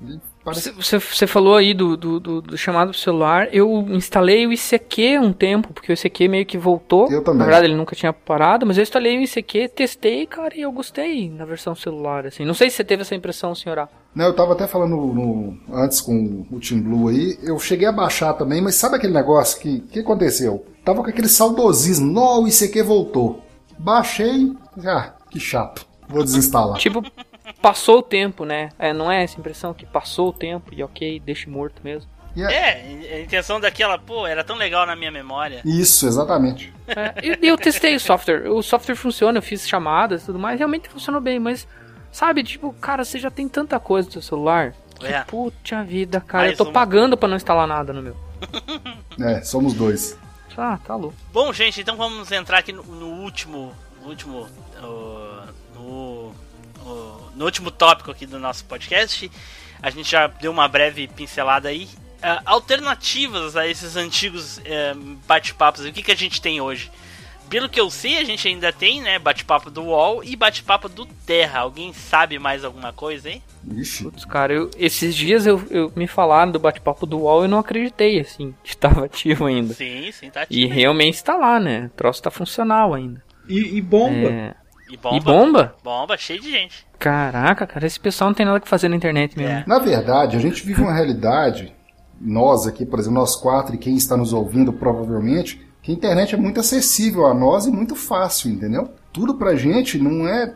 Ele parece- Você, você- falou aí do, do, do- do chamado pro celular. Eu instalei o ICQ um tempo, porque o ICQ meio que voltou. Eu também. Na verdade, ele nunca tinha parado, mas eu instalei o ICQ, testei, cara, e eu gostei na versão celular, assim. Não sei se você teve essa impressão, senhora. Não, eu tava até falando no- antes com o Team Blue aí, eu cheguei a baixar também, mas sabe aquele negócio que que aconteceu? Tava com aquele saudosismo, não, o ICQ voltou. Baixei, ah, que chato, vou desinstalar. Tipo, passou o tempo, né? É, não é essa impressão que passou o tempo e ok, deixa morto mesmo. E é- É, a intenção daquela, pô, era tão legal na minha memória. Isso, exatamente. É, e eu testei o software. O software funciona, eu fiz chamadas e tudo mais, realmente funcionou bem, mas sabe, tipo, cara, você já tem tanta coisa no seu celular. Que É. puta vida, cara, Mais eu tô uma. pagando pra não instalar nada no meu. É, somos dois. Ah, tá louco. Bom, gente, então vamos entrar aqui no, no último. No último. uh, no, no último tópico aqui do nosso podcast. A gente já deu uma breve pincelada aí. Uh, alternativas a esses antigos eh, bate-papos. O que, que a gente tem hoje? Pelo que eu sei, a gente ainda tem, né? Bate-papo do UOL e bate-papo do Terra. Alguém sabe mais alguma coisa aí? Ixi. Putz, cara, eu- esses dias eu, eu me falaram do bate-papo do UOL e eu não acreditei, assim, que tava ativo ainda. Sim, sim, tá E ativo. realmente tá lá, né? O troço tá funcional ainda. E, e bomba. É, E bomba. E bomba? Bomba, cheio de gente. Caraca, cara, esse pessoal não tem nada que fazer na internet mesmo. É. Na verdade, a gente vive uma realidade, nós aqui, por exemplo, nós quatro e quem está nos ouvindo provavelmente, que a internet é muito acessível a nós e muito fácil, entendeu? Tudo pra gente não é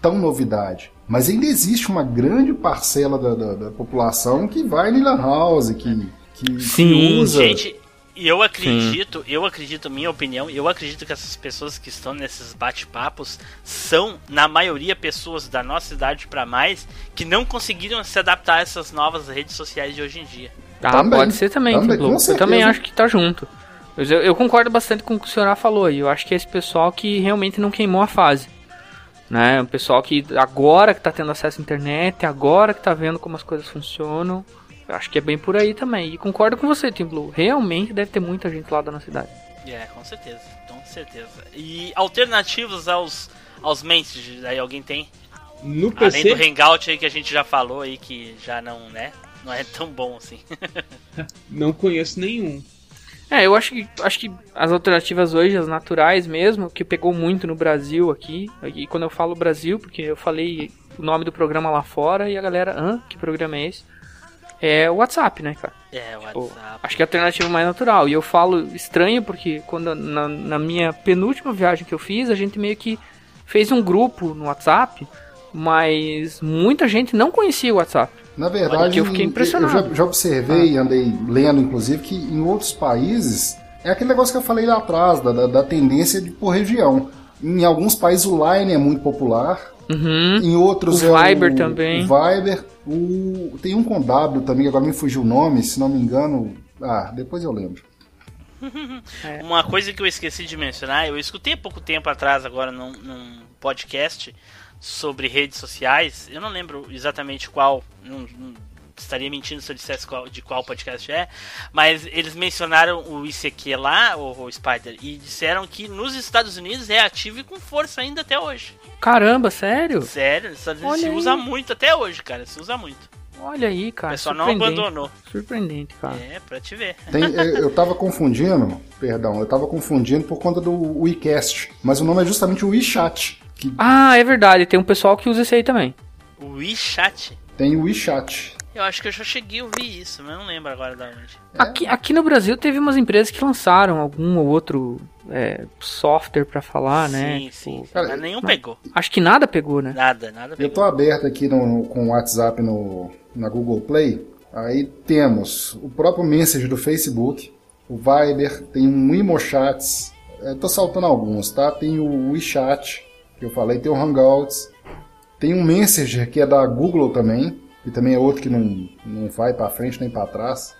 tão novidade. Mas ainda existe uma grande parcela da, da- da população que vai em Lan House, que, que, que Sim, usa. Gente, e eu acredito, eu acredito, minha opinião, eu acredito que essas pessoas que estão nesses bate-papos são, na maioria, pessoas da nossa idade pra mais que não conseguiram se adaptar a essas novas redes sociais de hoje em dia. Ah, Também, pode ser também, também, Eu também acho que tá junto. Mas eu, eu concordo bastante com o que o senhor falou aí. Eu acho que é esse pessoal que realmente não queimou a fase. Né? O pessoal que agora que tá tendo acesso à internet, agora que tá vendo como as coisas funcionam. Acho que é bem por aí também. E concordo com você, Tim Blue. Realmente deve ter muita gente lá da nossa cidade. É, com certeza, com certeza. E alternativos aos, aos messages, aí alguém tem? No Além do PC, Hangout aí que a gente já falou aí, que já não, né? Não é tão bom assim. não conheço nenhum. É, eu acho que, acho que as alternativas hoje, as naturais mesmo, que pegou muito no Brasil aqui, e quando eu falo Brasil, porque eu falei o nome do programa lá fora e a galera, hã? Que programa é esse? É o WhatsApp, né, cara? É, o Pô, WhatsApp. acho que é a alternativa mais natural. E eu falo estranho porque quando na, na minha penúltima viagem que eu fiz, a gente meio que fez um grupo no WhatsApp, mas muita gente não conhecia o WhatsApp. Na verdade, eu fiquei impressionado. eu já, já observei, andei lendo, inclusive, que em outros países é aquele negócio que eu falei lá atrás, da, da, da tendência de por região. Em alguns países o Line é muito popular, Uhum. em outros O é Viber o, também. O Viber, o, tem um com W também, agora me fugiu o nome, se não me engano. Ah, depois eu lembro. Uma coisa que eu esqueci de mencionar, eu escutei há pouco tempo atrás agora num, num podcast sobre redes sociais. Eu não lembro exatamente qual, não, não estaria mentindo se eu dissesse qual- de qual podcast é, mas eles mencionaram o ICQ lá, o, o Spider, e disseram que nos Estados Unidos é ativo e com força ainda até hoje. Caramba, sério? Sério, nos Estados Unidos Olha se aí. usa muito até hoje, cara, se usa muito. Olha aí, O cara. pessoal não abandonou. Surpreendente, cara. É, pra te ver. Tem, eu tava confundindo, perdão, eu tava confundindo por conta do WeCast, mas o nome é justamente o WeChat, que Ah, é verdade. Tem um pessoal que usa esse aí também. O WeChat. tem o WeChat. Eu acho que eu já cheguei a ouvir isso, mas eu não lembro agora da onde. Aqui, aqui no Brasil teve umas empresas que lançaram algum ou outro é, software pra falar, né? Sim, Tipo, sim. cara, mas nenhum pegou. Acho que nada pegou, né? Nada, nada Eu pegou. tô aberto aqui no, no- com o WhatsApp no, na Google Play. Aí temos o próprio Message do Facebook, o Viber, tem um Imochats. Eu tô saltando alguns, tá? Tem o WeChat, que eu falei, tem o Hangouts. Tem um Messenger que é da Google também, que também é outro que não, não vai pra frente nem pra trás.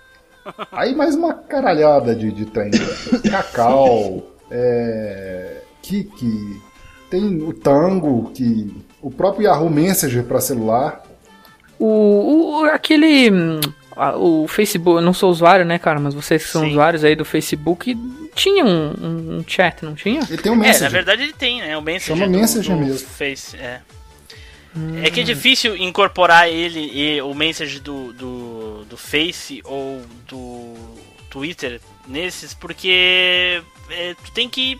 Aí mais uma caralhada de, de trem. Cacau, é, Kiki, tem o Tango, que o próprio Yahoo Messenger para celular. O, o- aquele. hum, O Facebook, eu não sou usuário, né, cara? Mas vocês que são Sim. usuários aí do Facebook tinha um, um- um chat, não tinha? Ele tem o É, na Messenger. verdade ele tem, né? O Messenger. Chama do- Messenger do mesmo. Face, é. É que é difícil incorporar ele e o Messenger do, do, do Face ou do Twitter nesses, porque é, tu tem que.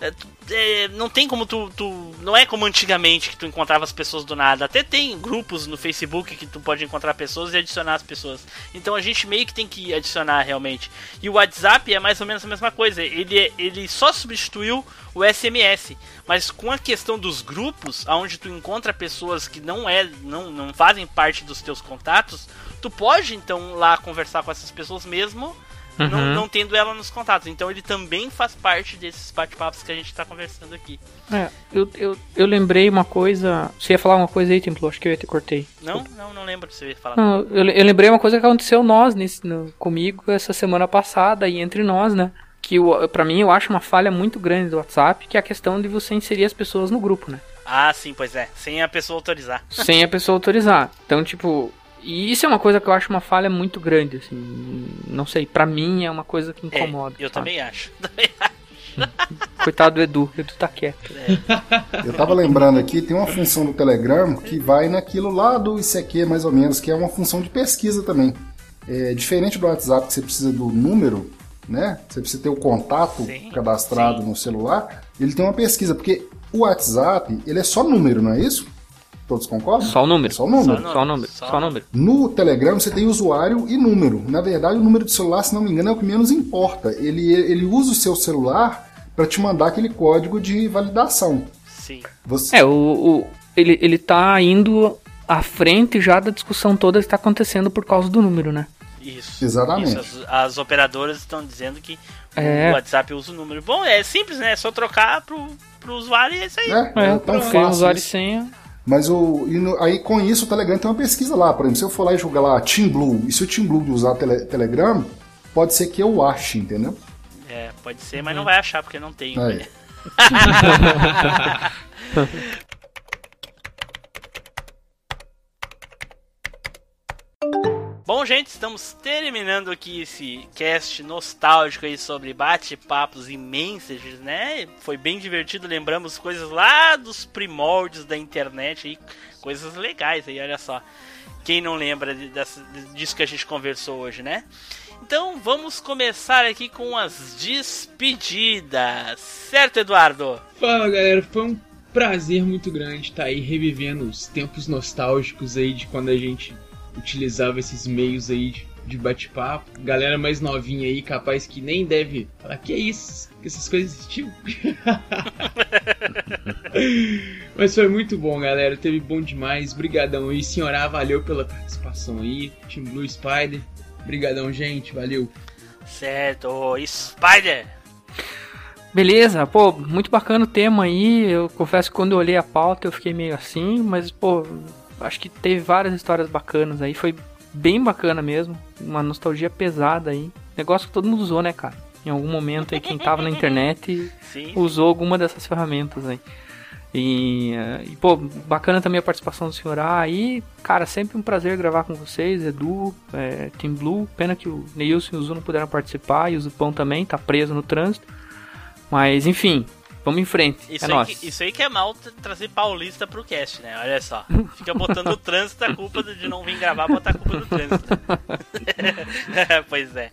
É, é, não tem como tu, tu. Não é como antigamente que tu encontrava as pessoas do nada. Até tem grupos no Facebook que tu pode encontrar pessoas e adicionar as pessoas. Então a gente meio que tem que adicionar realmente. E o WhatsApp é mais ou menos a mesma coisa. Ele, é- ele só substituiu o SMS. Mas com a questão dos grupos, onde tu encontra pessoas que não é, não, não fazem parte dos teus contatos, tu pode então lá conversar com essas pessoas mesmo Uhum. não tendo ela nos contatos. Então ele também faz parte desses bate-papos que a gente tá conversando aqui. É, eu, eu, eu lembrei uma coisa. Você ia falar uma coisa aí, Templo? Acho que eu ia te cortei. Não, não, não lembro se você ia falar. Não, eu, eu lembrei uma coisa que aconteceu nós nesse, no- comigo essa semana passada e entre nós, né? Que o- pra mim eu acho uma falha muito grande do WhatsApp, que é a questão de você inserir as pessoas no grupo, né? Ah, sim, pois é. Sem a pessoa autorizar. Sem a pessoa autorizar. Então, tipo, e isso é uma coisa que eu acho uma falha muito grande, assim. Não sei, pra mim é uma coisa que É, incomoda. eu sabe? também acho. Também acho. Coitado do Edu, Edu tá quieto. Eu tava lembrando aqui, tem uma função do Telegram que vai naquilo lá do ICQ, mais ou menos, que é uma função de pesquisa também. É, diferente do WhatsApp, que você precisa do número, né? Você precisa ter o contato Sim, cadastrado sim. no celular. Ele tem uma pesquisa, porque O WhatsApp, ele é só número, não é isso? Todos concordam? Só o número. Só o número. Só o número. Só Só o número. No Telegram você tem usuário e número. Na verdade, o número de celular, se não me engano, é o que menos importa. Ele, ele usa o seu celular para te mandar aquele código de validação. Sim. Você... É, o, o- ele, ele tá indo à frente já da discussão toda que tá acontecendo por causa do número, né? Isso. Exatamente. Isso, as, as operadoras estão dizendo que É. o WhatsApp usa o número. Bom, é simples, né? É só trocar pro, pro usuário e é isso aí. É, É, é tão fácil. usuário e senha. Mas o, e no- aí com isso o Telegram tem uma pesquisa lá. Por exemplo, se eu for lá e jogar lá Team Blue, e se o Team Blue usar tele- Telegram, pode ser que eu ache, entendeu? É, pode ser, mas não vai achar porque não tem. Aí. Bom, gente, estamos terminando aqui esse cast nostálgico aí sobre bate-papos e mensages, né? Foi bem divertido, lembramos coisas lá dos primórdios da internet aí, coisas legais aí, olha só. Quem não lembra de- dessa- disso que a gente conversou hoje, né? Então vamos começar aqui com as despedidas, certo, Eduardo? Fala galera, foi um prazer muito grande estar aí revivendo os tempos nostálgicos aí de quando a gente utilizava esses meios aí de- de bate-papo. Galera mais novinha aí, capaz que nem deve falar que é isso, que essas coisas existiam. Mas foi muito bom, galera. Teve bom demais. Brigadão aí, senhora. Valeu pela participação aí. Team Blue Spider. Brigadão, gente. Valeu. Certo, Spider. Beleza, pô, muito bacana o tema aí. Eu confesso que quando eu olhei a pauta eu fiquei meio assim, mas, pô, acho que teve várias histórias bacanas aí. Foi bem bacana mesmo. Uma nostalgia pesada aí. Negócio que todo mundo usou, né, cara? Em algum momento aí, quem tava na internet Sim. usou alguma dessas ferramentas aí. E, eh, e, pô, bacana também a participação do senhor A aí. Cara, sempre um prazer gravar com vocês, Edu, eh, Team Blue. Pena que o Neilson e o Zu não puderam participar e o Zupão também, tá preso no trânsito. Mas, enfim, vamos em frente. Isso, é aí que, isso aí que é mal tra- trazer paulista pro cast, né? Olha só. Fica botando o trânsito a culpa de não vir gravar, botar a culpa do trânsito. pois é.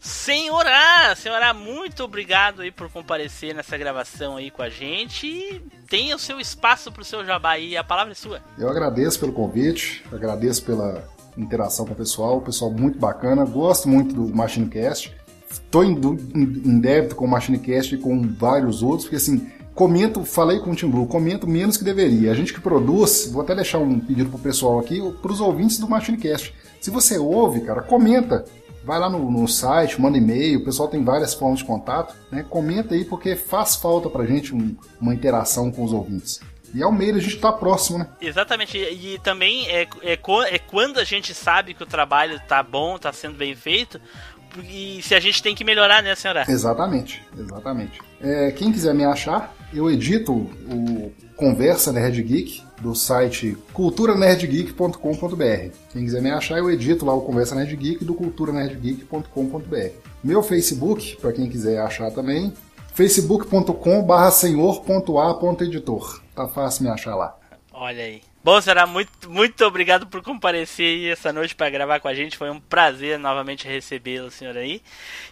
Senhora, senhora, muito obrigado aí por comparecer nessa gravação aí com a gente. E tenha o seu espaço pro seu jabá aí, a palavra é sua. Eu agradeço pelo convite, agradeço pela interação com o pessoal, o pessoal muito bacana, gosto muito do MachineCast. Estou em, em- débito com o MachineCast e com vários outros, porque assim, comento, falei com o Tim Blue, comento menos que deveria. A gente que produz, vou até deixar um pedido pro pessoal aqui, para os ouvintes do MachineCast. Se você ouve, cara, comenta. Vai lá no, no site, manda e-mail, o pessoal tem várias formas de contato, né? Comenta aí porque faz falta pra gente um- uma interação com os ouvintes. E ao meio a gente tá próximo, né? Exatamente, e e também é, é, é quando a gente sabe que o trabalho tá bom, tá sendo bem feito, e se a gente tem que melhorar, né, senhora? Exatamente, exatamente. É, quem quiser me achar, eu edito o Conversa Nerd Geek do site culturanerdgeek.com.br. Quem quiser me achar, eu edito lá o Conversa Nerd Geek do culturanerdgeek.com.br. Meu Facebook, para quem quiser achar também, facebook.com.br senhor.a.editor. Tá fácil me achar lá. Olha aí. Bom, senhora, muito, muito obrigado por comparecer aí essa noite para gravar com a gente. Foi um prazer novamente recebê-lo, senhor aí.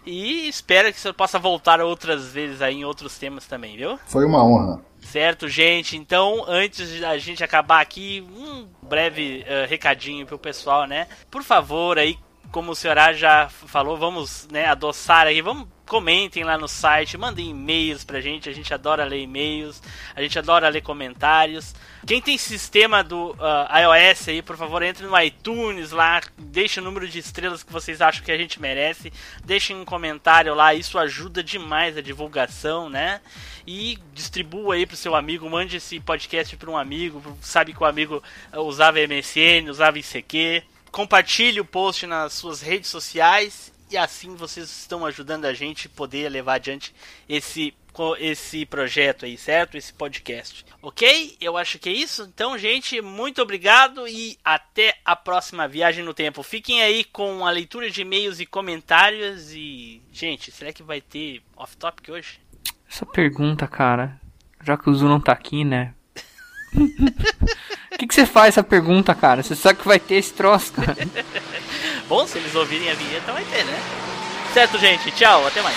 E espero que o senhor possa voltar outras vezes aí em outros temas também, viu? Foi uma honra. Certo, gente. Então, antes de a gente acabar aqui, um breve eh, recadinho pro pessoal, né? Por favor, aí, como o senhor já falou, vamos né, adoçar aí, vamos comentem lá no site, mandem e-mails pra gente, a gente adora ler e-mails, a gente adora ler comentários. Quem tem sistema do ah, iOS aí, por favor, entre no iTunes lá, deixe o número de estrelas que vocês acham que a gente merece, deixem um comentário lá, isso ajuda demais a divulgação, né? E distribua aí pro seu amigo, mande esse podcast para um amigo, sabe que o amigo ah, usava MSN, usava ICQ. Compartilhe o post nas suas redes sociais e assim vocês estão ajudando a gente a poder levar adiante esse esse projeto aí, certo? Esse podcast. OK? Eu acho que é isso. Então, gente, muito obrigado e até a próxima viagem no tempo. Fiquem aí com a leitura de e-mails e comentários e, gente, será que vai ter off topic hoje? Essa pergunta, cara, já que o Zu não tá aqui, né? O que, que você faz essa pergunta, cara? Você sabe que vai ter esse troço, cara. Bom, se eles ouvirem a vinheta, vai ter, né? Certo, gente. Tchau, até mais.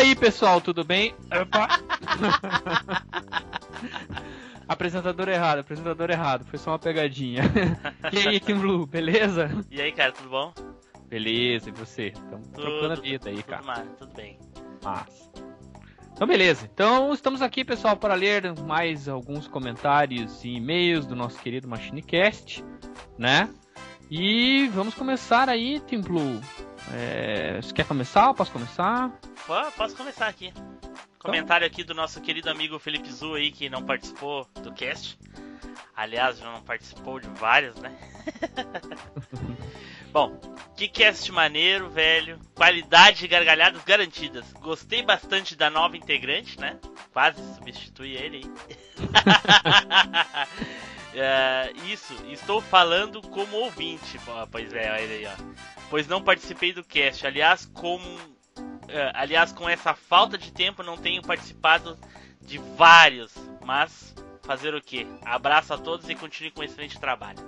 aí, pessoal, tudo bem? Opa. apresentador errado, apresentador errado, foi só uma pegadinha. e aí, Team Blue, beleza? E aí, cara, tudo bom? Beleza, e você? Estamos trocando a vida aí, tudo, cara. ma- tudo bem. Massa. Então, beleza. Então, estamos aqui, pessoal, para ler mais alguns comentários e e-mails do nosso querido MachineCast, né? E vamos começar aí, Team Blue. É, você quer começar? Posso começar? Posso começar aqui. Comentário aqui do nosso querido amigo Felipe Zu aí, que não participou do cast. Aliás, já não participou de vários, né? Bom, que cast maneiro, velho. Qualidade e gargalhadas garantidas. Gostei bastante da nova integrante, né? Quase substitui ele aí. É, isso, estou falando como ouvinte. Pois é, olha aí, ó. Pois não participei do cast. Aliás, como é, aliás, com essa falta de tempo, não tenho participado de vários. Mas fazer o que? Abraço a todos e continue com excelente trabalho.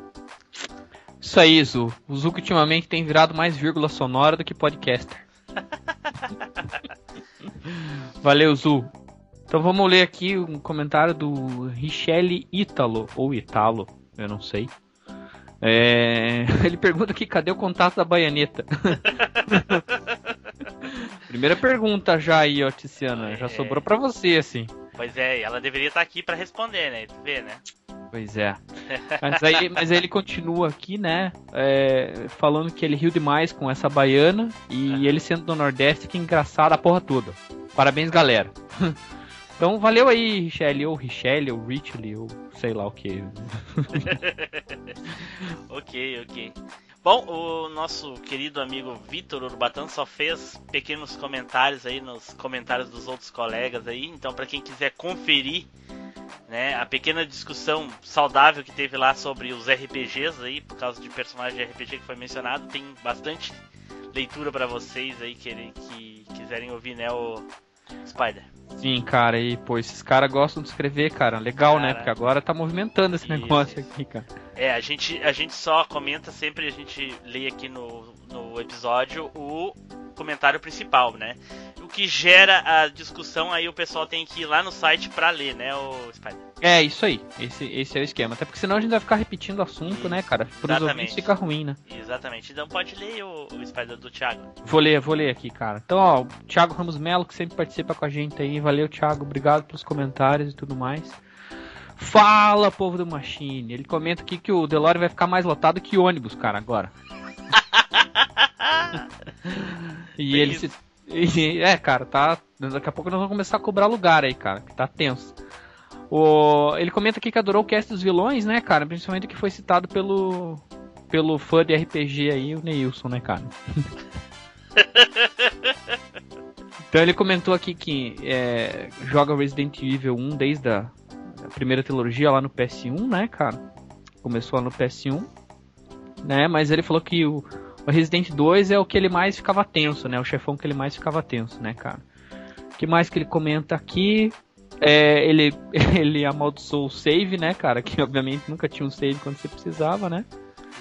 Isso aí, Zu. O Zuko ultimamente tem virado mais vírgula sonora do que podcaster. Valeu, Zu. Então vamos ler aqui um comentário do Richelle Ítalo, ou Italo, eu não sei. É, Ele pergunta aqui, cadê o contato da baianeta? Primeira pergunta já aí, ó, Tiziana. Já É. sobrou pra você, assim. Pois é, ela deveria estar aqui pra responder, né? Tu vê, né? Pois é. Mas aí, mas aí ele continua aqui, né? é, falando que ele riu demais com essa baiana. E ele sendo do Nordeste, que engraçado a porra toda. Parabéns, galera. Então valeu aí, Richelle, ou Richelle, ou Richelle, ou sei lá o que. ok, ok. Bom, o nosso querido amigo Vitor Urbatan só fez pequenos comentários aí nos comentários dos outros colegas aí. Então, pra quem quiser conferir, né, a pequena discussão saudável que teve lá sobre os RPGs aí, por causa de personagens de RPG que foi mencionado, tem bastante leitura pra vocês aí que, que quiserem ouvir, né, o Spider. Sim, cara, e pô, esses caras gostam de escrever, cara. Legal, né? Cara. Porque agora tá movimentando esse Isso, negócio isso. aqui, cara. É, a gente, a gente só comenta sempre, a gente lê aqui no, no episódio o comentário principal, né? Que gera a discussão, aí o pessoal tem que ir lá no site pra ler, né, o Spider? É, isso aí. Esse, esse é o esquema. Até porque senão a gente vai ficar repetindo o assunto, né, cara? Pros Exatamente. fica ruim, né? Exatamente. Então pode ler o, o Spider do Thiago. Vou ler, vou ler aqui, cara. Então, ó, o Thiago Ramos Melo, que sempre participa com a gente aí. Valeu, Thiago. Obrigado pelos comentários e tudo mais. Fala, povo do Machine. Ele comenta aqui que o Delore vai ficar mais lotado que ônibus, cara, agora. e ele isso. se. E- É, cara, tá. Daqui a pouco nós vamos começar a cobrar lugar aí, cara, que tá tenso. O... Ele comenta aqui que adorou o cast dos vilões, né, cara? Principalmente o que foi citado pelo. pelo fã de RPG aí, o Neilson, né, cara? Então ele comentou aqui que é, joga Resident Evil 1 desde a, a primeira trilogia lá no PS1, né, cara? Começou lá no PS1, né? Mas ele falou que o, o Resident 2 é o que ele mais ficava tenso, né? O chefão que ele mais ficava tenso, né, cara? O que mais que ele comenta aqui? É, ele, ele amaldiçoou o save, né, cara? Que obviamente nunca tinha um save quando você precisava, né?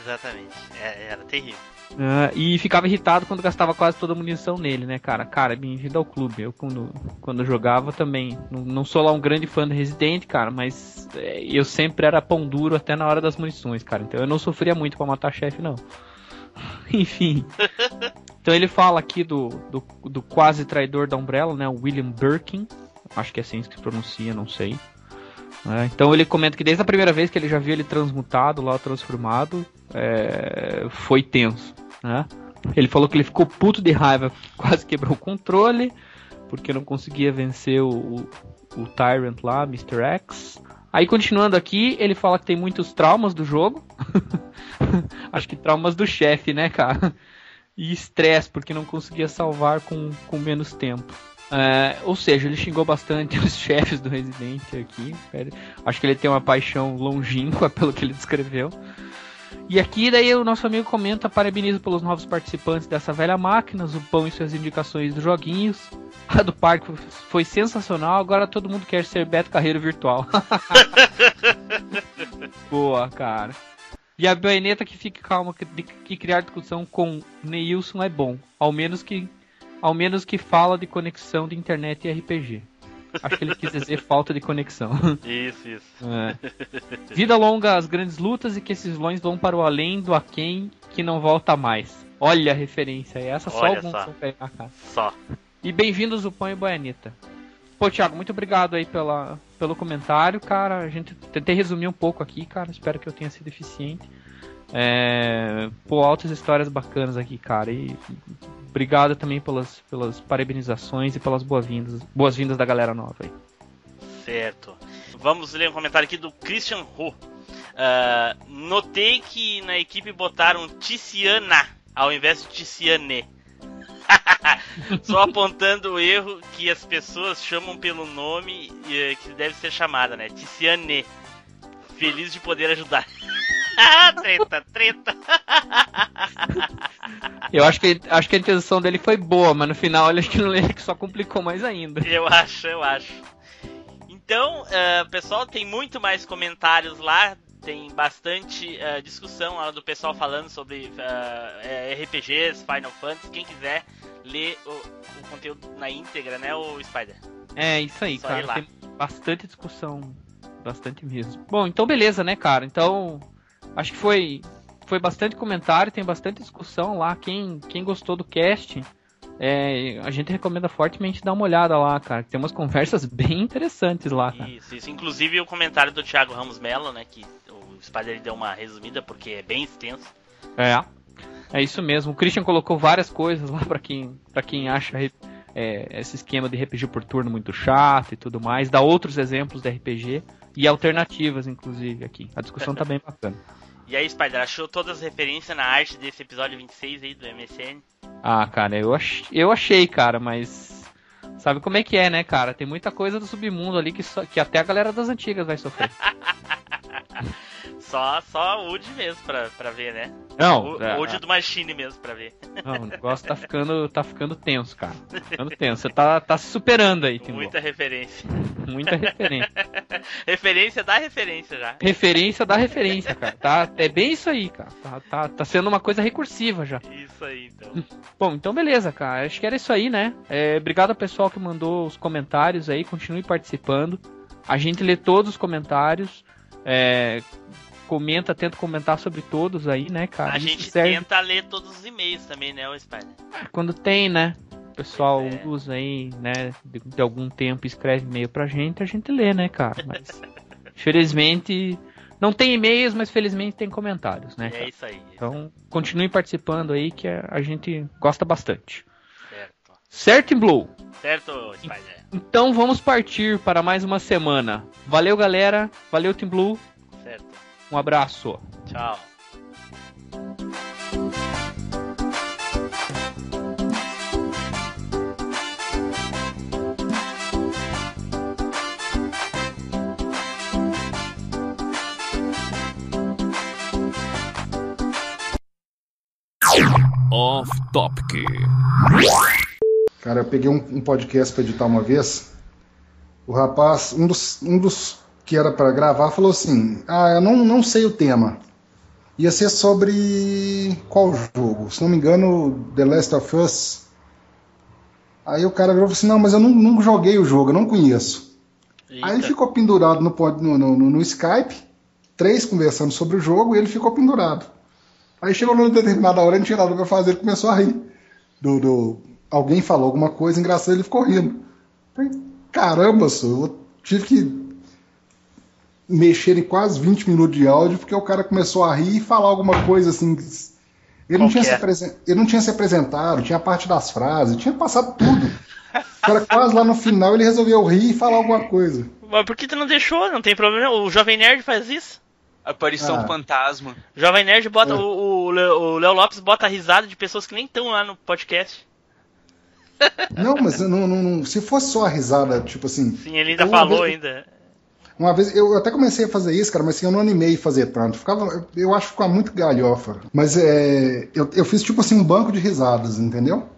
Exatamente. É, era terrível. Ah, e ficava irritado quando gastava quase toda a munição nele, né, cara? Cara, bem-vindo ao clube. Eu, quando, quando jogava também, não, não sou lá um grande fã do Resident, cara, mas é, eu sempre era pão duro até na hora das munições, cara. Então eu não sofria muito pra matar chefe, não. Enfim. Então ele fala aqui do, do, do quase traidor da Umbrella, né? O William Birkin. Acho que é assim que se pronuncia, não sei. É, então ele comenta que desde a primeira vez que ele já viu ele transmutado, lá transformado, é, foi tenso. Né? Ele falou que ele ficou puto de raiva, quase quebrou o controle, porque não conseguia vencer o, o, o Tyrant lá, Mr. X. Aí continuando aqui, ele fala que tem muitos traumas do jogo. Acho que traumas do chefe, né, cara? E estresse, porque não conseguia salvar com, com menos tempo. É, ou seja, ele xingou bastante os chefes do Resident aqui. Acho que ele tem uma paixão longínqua pelo que ele descreveu. E aqui daí o nosso amigo comenta, parabenizo pelos novos participantes dessa velha máquina, o pão e suas indicações dos joguinhos. A do parque foi sensacional, agora todo mundo quer ser Beto Carreiro virtual. Boa, cara. E a baioneta que fique calma, que, que criar discussão com Neilson é bom. Ao menos que ao menos que fala de conexão de internet e RPG. Acho que ele quis dizer falta de conexão. Isso, isso. É. Vida longa às grandes lutas e que esses vilões vão para o além do aquém que não volta mais. Olha a referência, é essa só alguns só. pegar, cara. Só. E bem-vindos o Pão e Boianita. Pô, Thiago, muito obrigado aí pela, pelo comentário, cara. A gente tentei resumir um pouco aqui, cara. Espero que eu tenha sido eficiente. É, pô, altas histórias bacanas aqui, cara. E obrigado também pelas, pelas parabenizações e pelas boas-vindas boas -vindas da galera nova aí. Certo. Vamos ler um comentário aqui do Christian Ho. Uh, notei que na equipe botaram Ticiana ao invés de Ticiane. Só apontando o erro que as pessoas chamam pelo nome eh, que deve ser chamada, né? Ticiane. Feliz de poder ajudar. Treta, treta. Eu acho que, acho que a intenção dele foi boa, mas no final ele, acho que ele só complicou mais ainda. Eu acho, eu acho. Então, uh, pessoal, tem muito mais comentários lá. Tem bastante uh, discussão lá do pessoal falando sobre uh, RPGs, Final Fantasy. Quem quiser ler o, o, conteúdo na íntegra, né, o Spider? É, isso aí, Só cara. Tem bastante discussão. Bastante mesmo. Bom, então beleza, né, cara? Então, acho que foi foi bastante comentário, tem bastante discussão lá. Quem, quem gostou do cast, é, a gente recomenda fortemente dar uma olhada lá, cara. Tem umas conversas bem interessantes lá, cara. Isso, isso. Inclusive o comentário do Thiago Ramos Mello, né? Que o Spider deu uma resumida porque é bem extenso. É. É isso mesmo. O Christian colocou várias coisas lá para quem, pra quem acha é, esse esquema de RPG por turno muito chato e tudo mais. Dá outros exemplos de RPG e alternativas, inclusive, aqui. A discussão tá bem bacana. E aí, Spider, achou todas as referências na arte desse episódio 26 aí do MSN? Ah, cara, eu, ach... eu achei, cara, mas. Sabe como é que é, né, cara? Tem muita coisa do submundo ali que, só... que até a galera das antigas vai sofrer. só, só Wood mesmo pra, pra ver, né? Não, o, é, Wood do Machine mesmo pra ver. Não, o negócio tá ficando, tá ficando tenso, cara. Tá ficando tenso. Você tá, tá se superando aí, Timbu. Muita referência. Muita referência. referência da referência já. Referência da referência, cara. Tá, é bem isso aí, cara. Tá, tá, tá sendo uma coisa recursiva já. Isso aí, então. Bom, então beleza, cara. Acho que era isso aí, né? É, obrigado ao pessoal que mandou os comentários aí. Continue participando. A gente lê todos os comentários. É, comenta, tenta comentar sobre todos aí, né, cara? A Isso gente serve... tenta ler todos os e-mails também, né, o Spider? Quando tem, né? O pessoal é. usa aí, né, de, de, algum tempo escreve e-mail pra gente, a gente lê, né, cara? Mas, infelizmente, não tem e-mails, mas felizmente tem comentários, né? É cara? isso aí. Então, continue participando aí que a, gente gosta bastante. Certo. Certo, Blue? Certo, Spider. Então vamos partir para mais uma semana. Valeu, galera. Valeu, Team Blue. Um abraço. Tchau. Off Topic. Cara, eu peguei um, um podcast para editar uma vez. O rapaz, um dos, um dos que era para gravar, falou assim: Ah, eu não, não sei o tema. Ia ser sobre qual jogo? Se não me engano, The Last of Us. Aí o cara falou assim: Não, mas eu não, não joguei o jogo, eu não conheço. Eita. Aí ele ficou pendurado no, no, no, no Skype, três conversando sobre o jogo, e ele ficou pendurado. Aí chegou numa determinada hora, ele tinha nada pra fazer, ele começou a rir. Do, do... Alguém falou alguma coisa engraçada, ele ficou rindo. Falei, Caramba, só, eu tive que mexer em quase 20 minutos de áudio porque o cara começou a rir e falar alguma coisa assim. Ele não, tinha se é? apresen- ele não tinha se apresentado, tinha a parte das frases, tinha passado tudo. O cara quase lá no final ele resolveu rir e falar alguma coisa. Mas por que tu não deixou? Não tem problema. O Jovem Nerd faz isso. Aparição Ah. fantasma. O Jovem Nerd bota. É. O, o Léo Lopes bota a risada de pessoas que nem estão lá no podcast. Não, mas não, não- não- se fosse só a risada, tipo assim. Sim, ele ainda falou vez- ainda. Uma vez eu até comecei a fazer isso, cara, mas assim, eu não animei fazer tanto. Ficava, eu, acho que ficava muito galhofa. Mas é, eu, eu fiz tipo assim um banco de risadas, entendeu?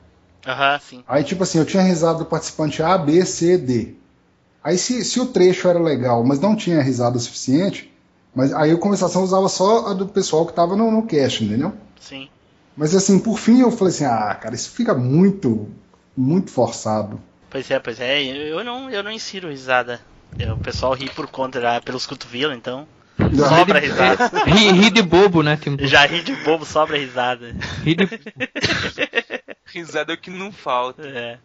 Aham, sim. Aí tipo assim, eu tinha risada do participante A, B, C, D. Aí se, se o trecho era legal, mas não tinha risada suficiente, mas aí a conversação usava só a do pessoal que tava no, no cast, entendeu? Sim. Mas assim, por fim eu falei assim, ah, cara, isso fica muito, muito forçado. Pois é, pois é. Eu eu não, eu não insiro risada. Eu- o pessoal ri por conta, já, pelos cotovelos, então. Sobra risada. Ri, ri de bobo, né? Tim? Já ri de bobo, sobra risada. Ri de... Risada é o que não falta. É.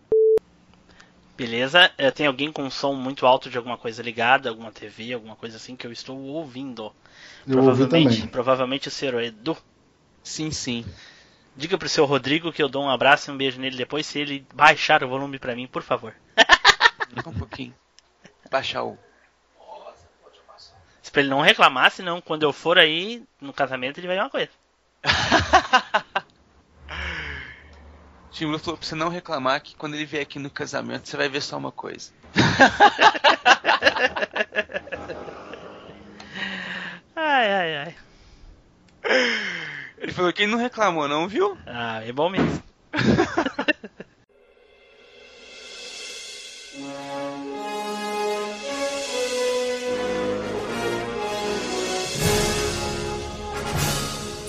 Beleza, é, tem alguém com som muito alto de alguma coisa ligada, alguma TV, alguma coisa assim que eu estou ouvindo. Eu ouvi provavelmente, também. provavelmente o senhor Edu. Sim, sim. Diga pro seu Rodrigo que eu dou um abraço e um beijo nele depois se ele baixar o volume pra mim, por favor. Um pouquinho. Baixar o. Se pra ele não reclamar, senão quando eu for aí no casamento ele vai ver uma coisa. Timur falou pra você não reclamar que quando ele vier aqui no casamento você vai ver só uma coisa. Ai, ai, ai. Ele falou que ele não reclamou, não, viu? Ah, é bom mesmo.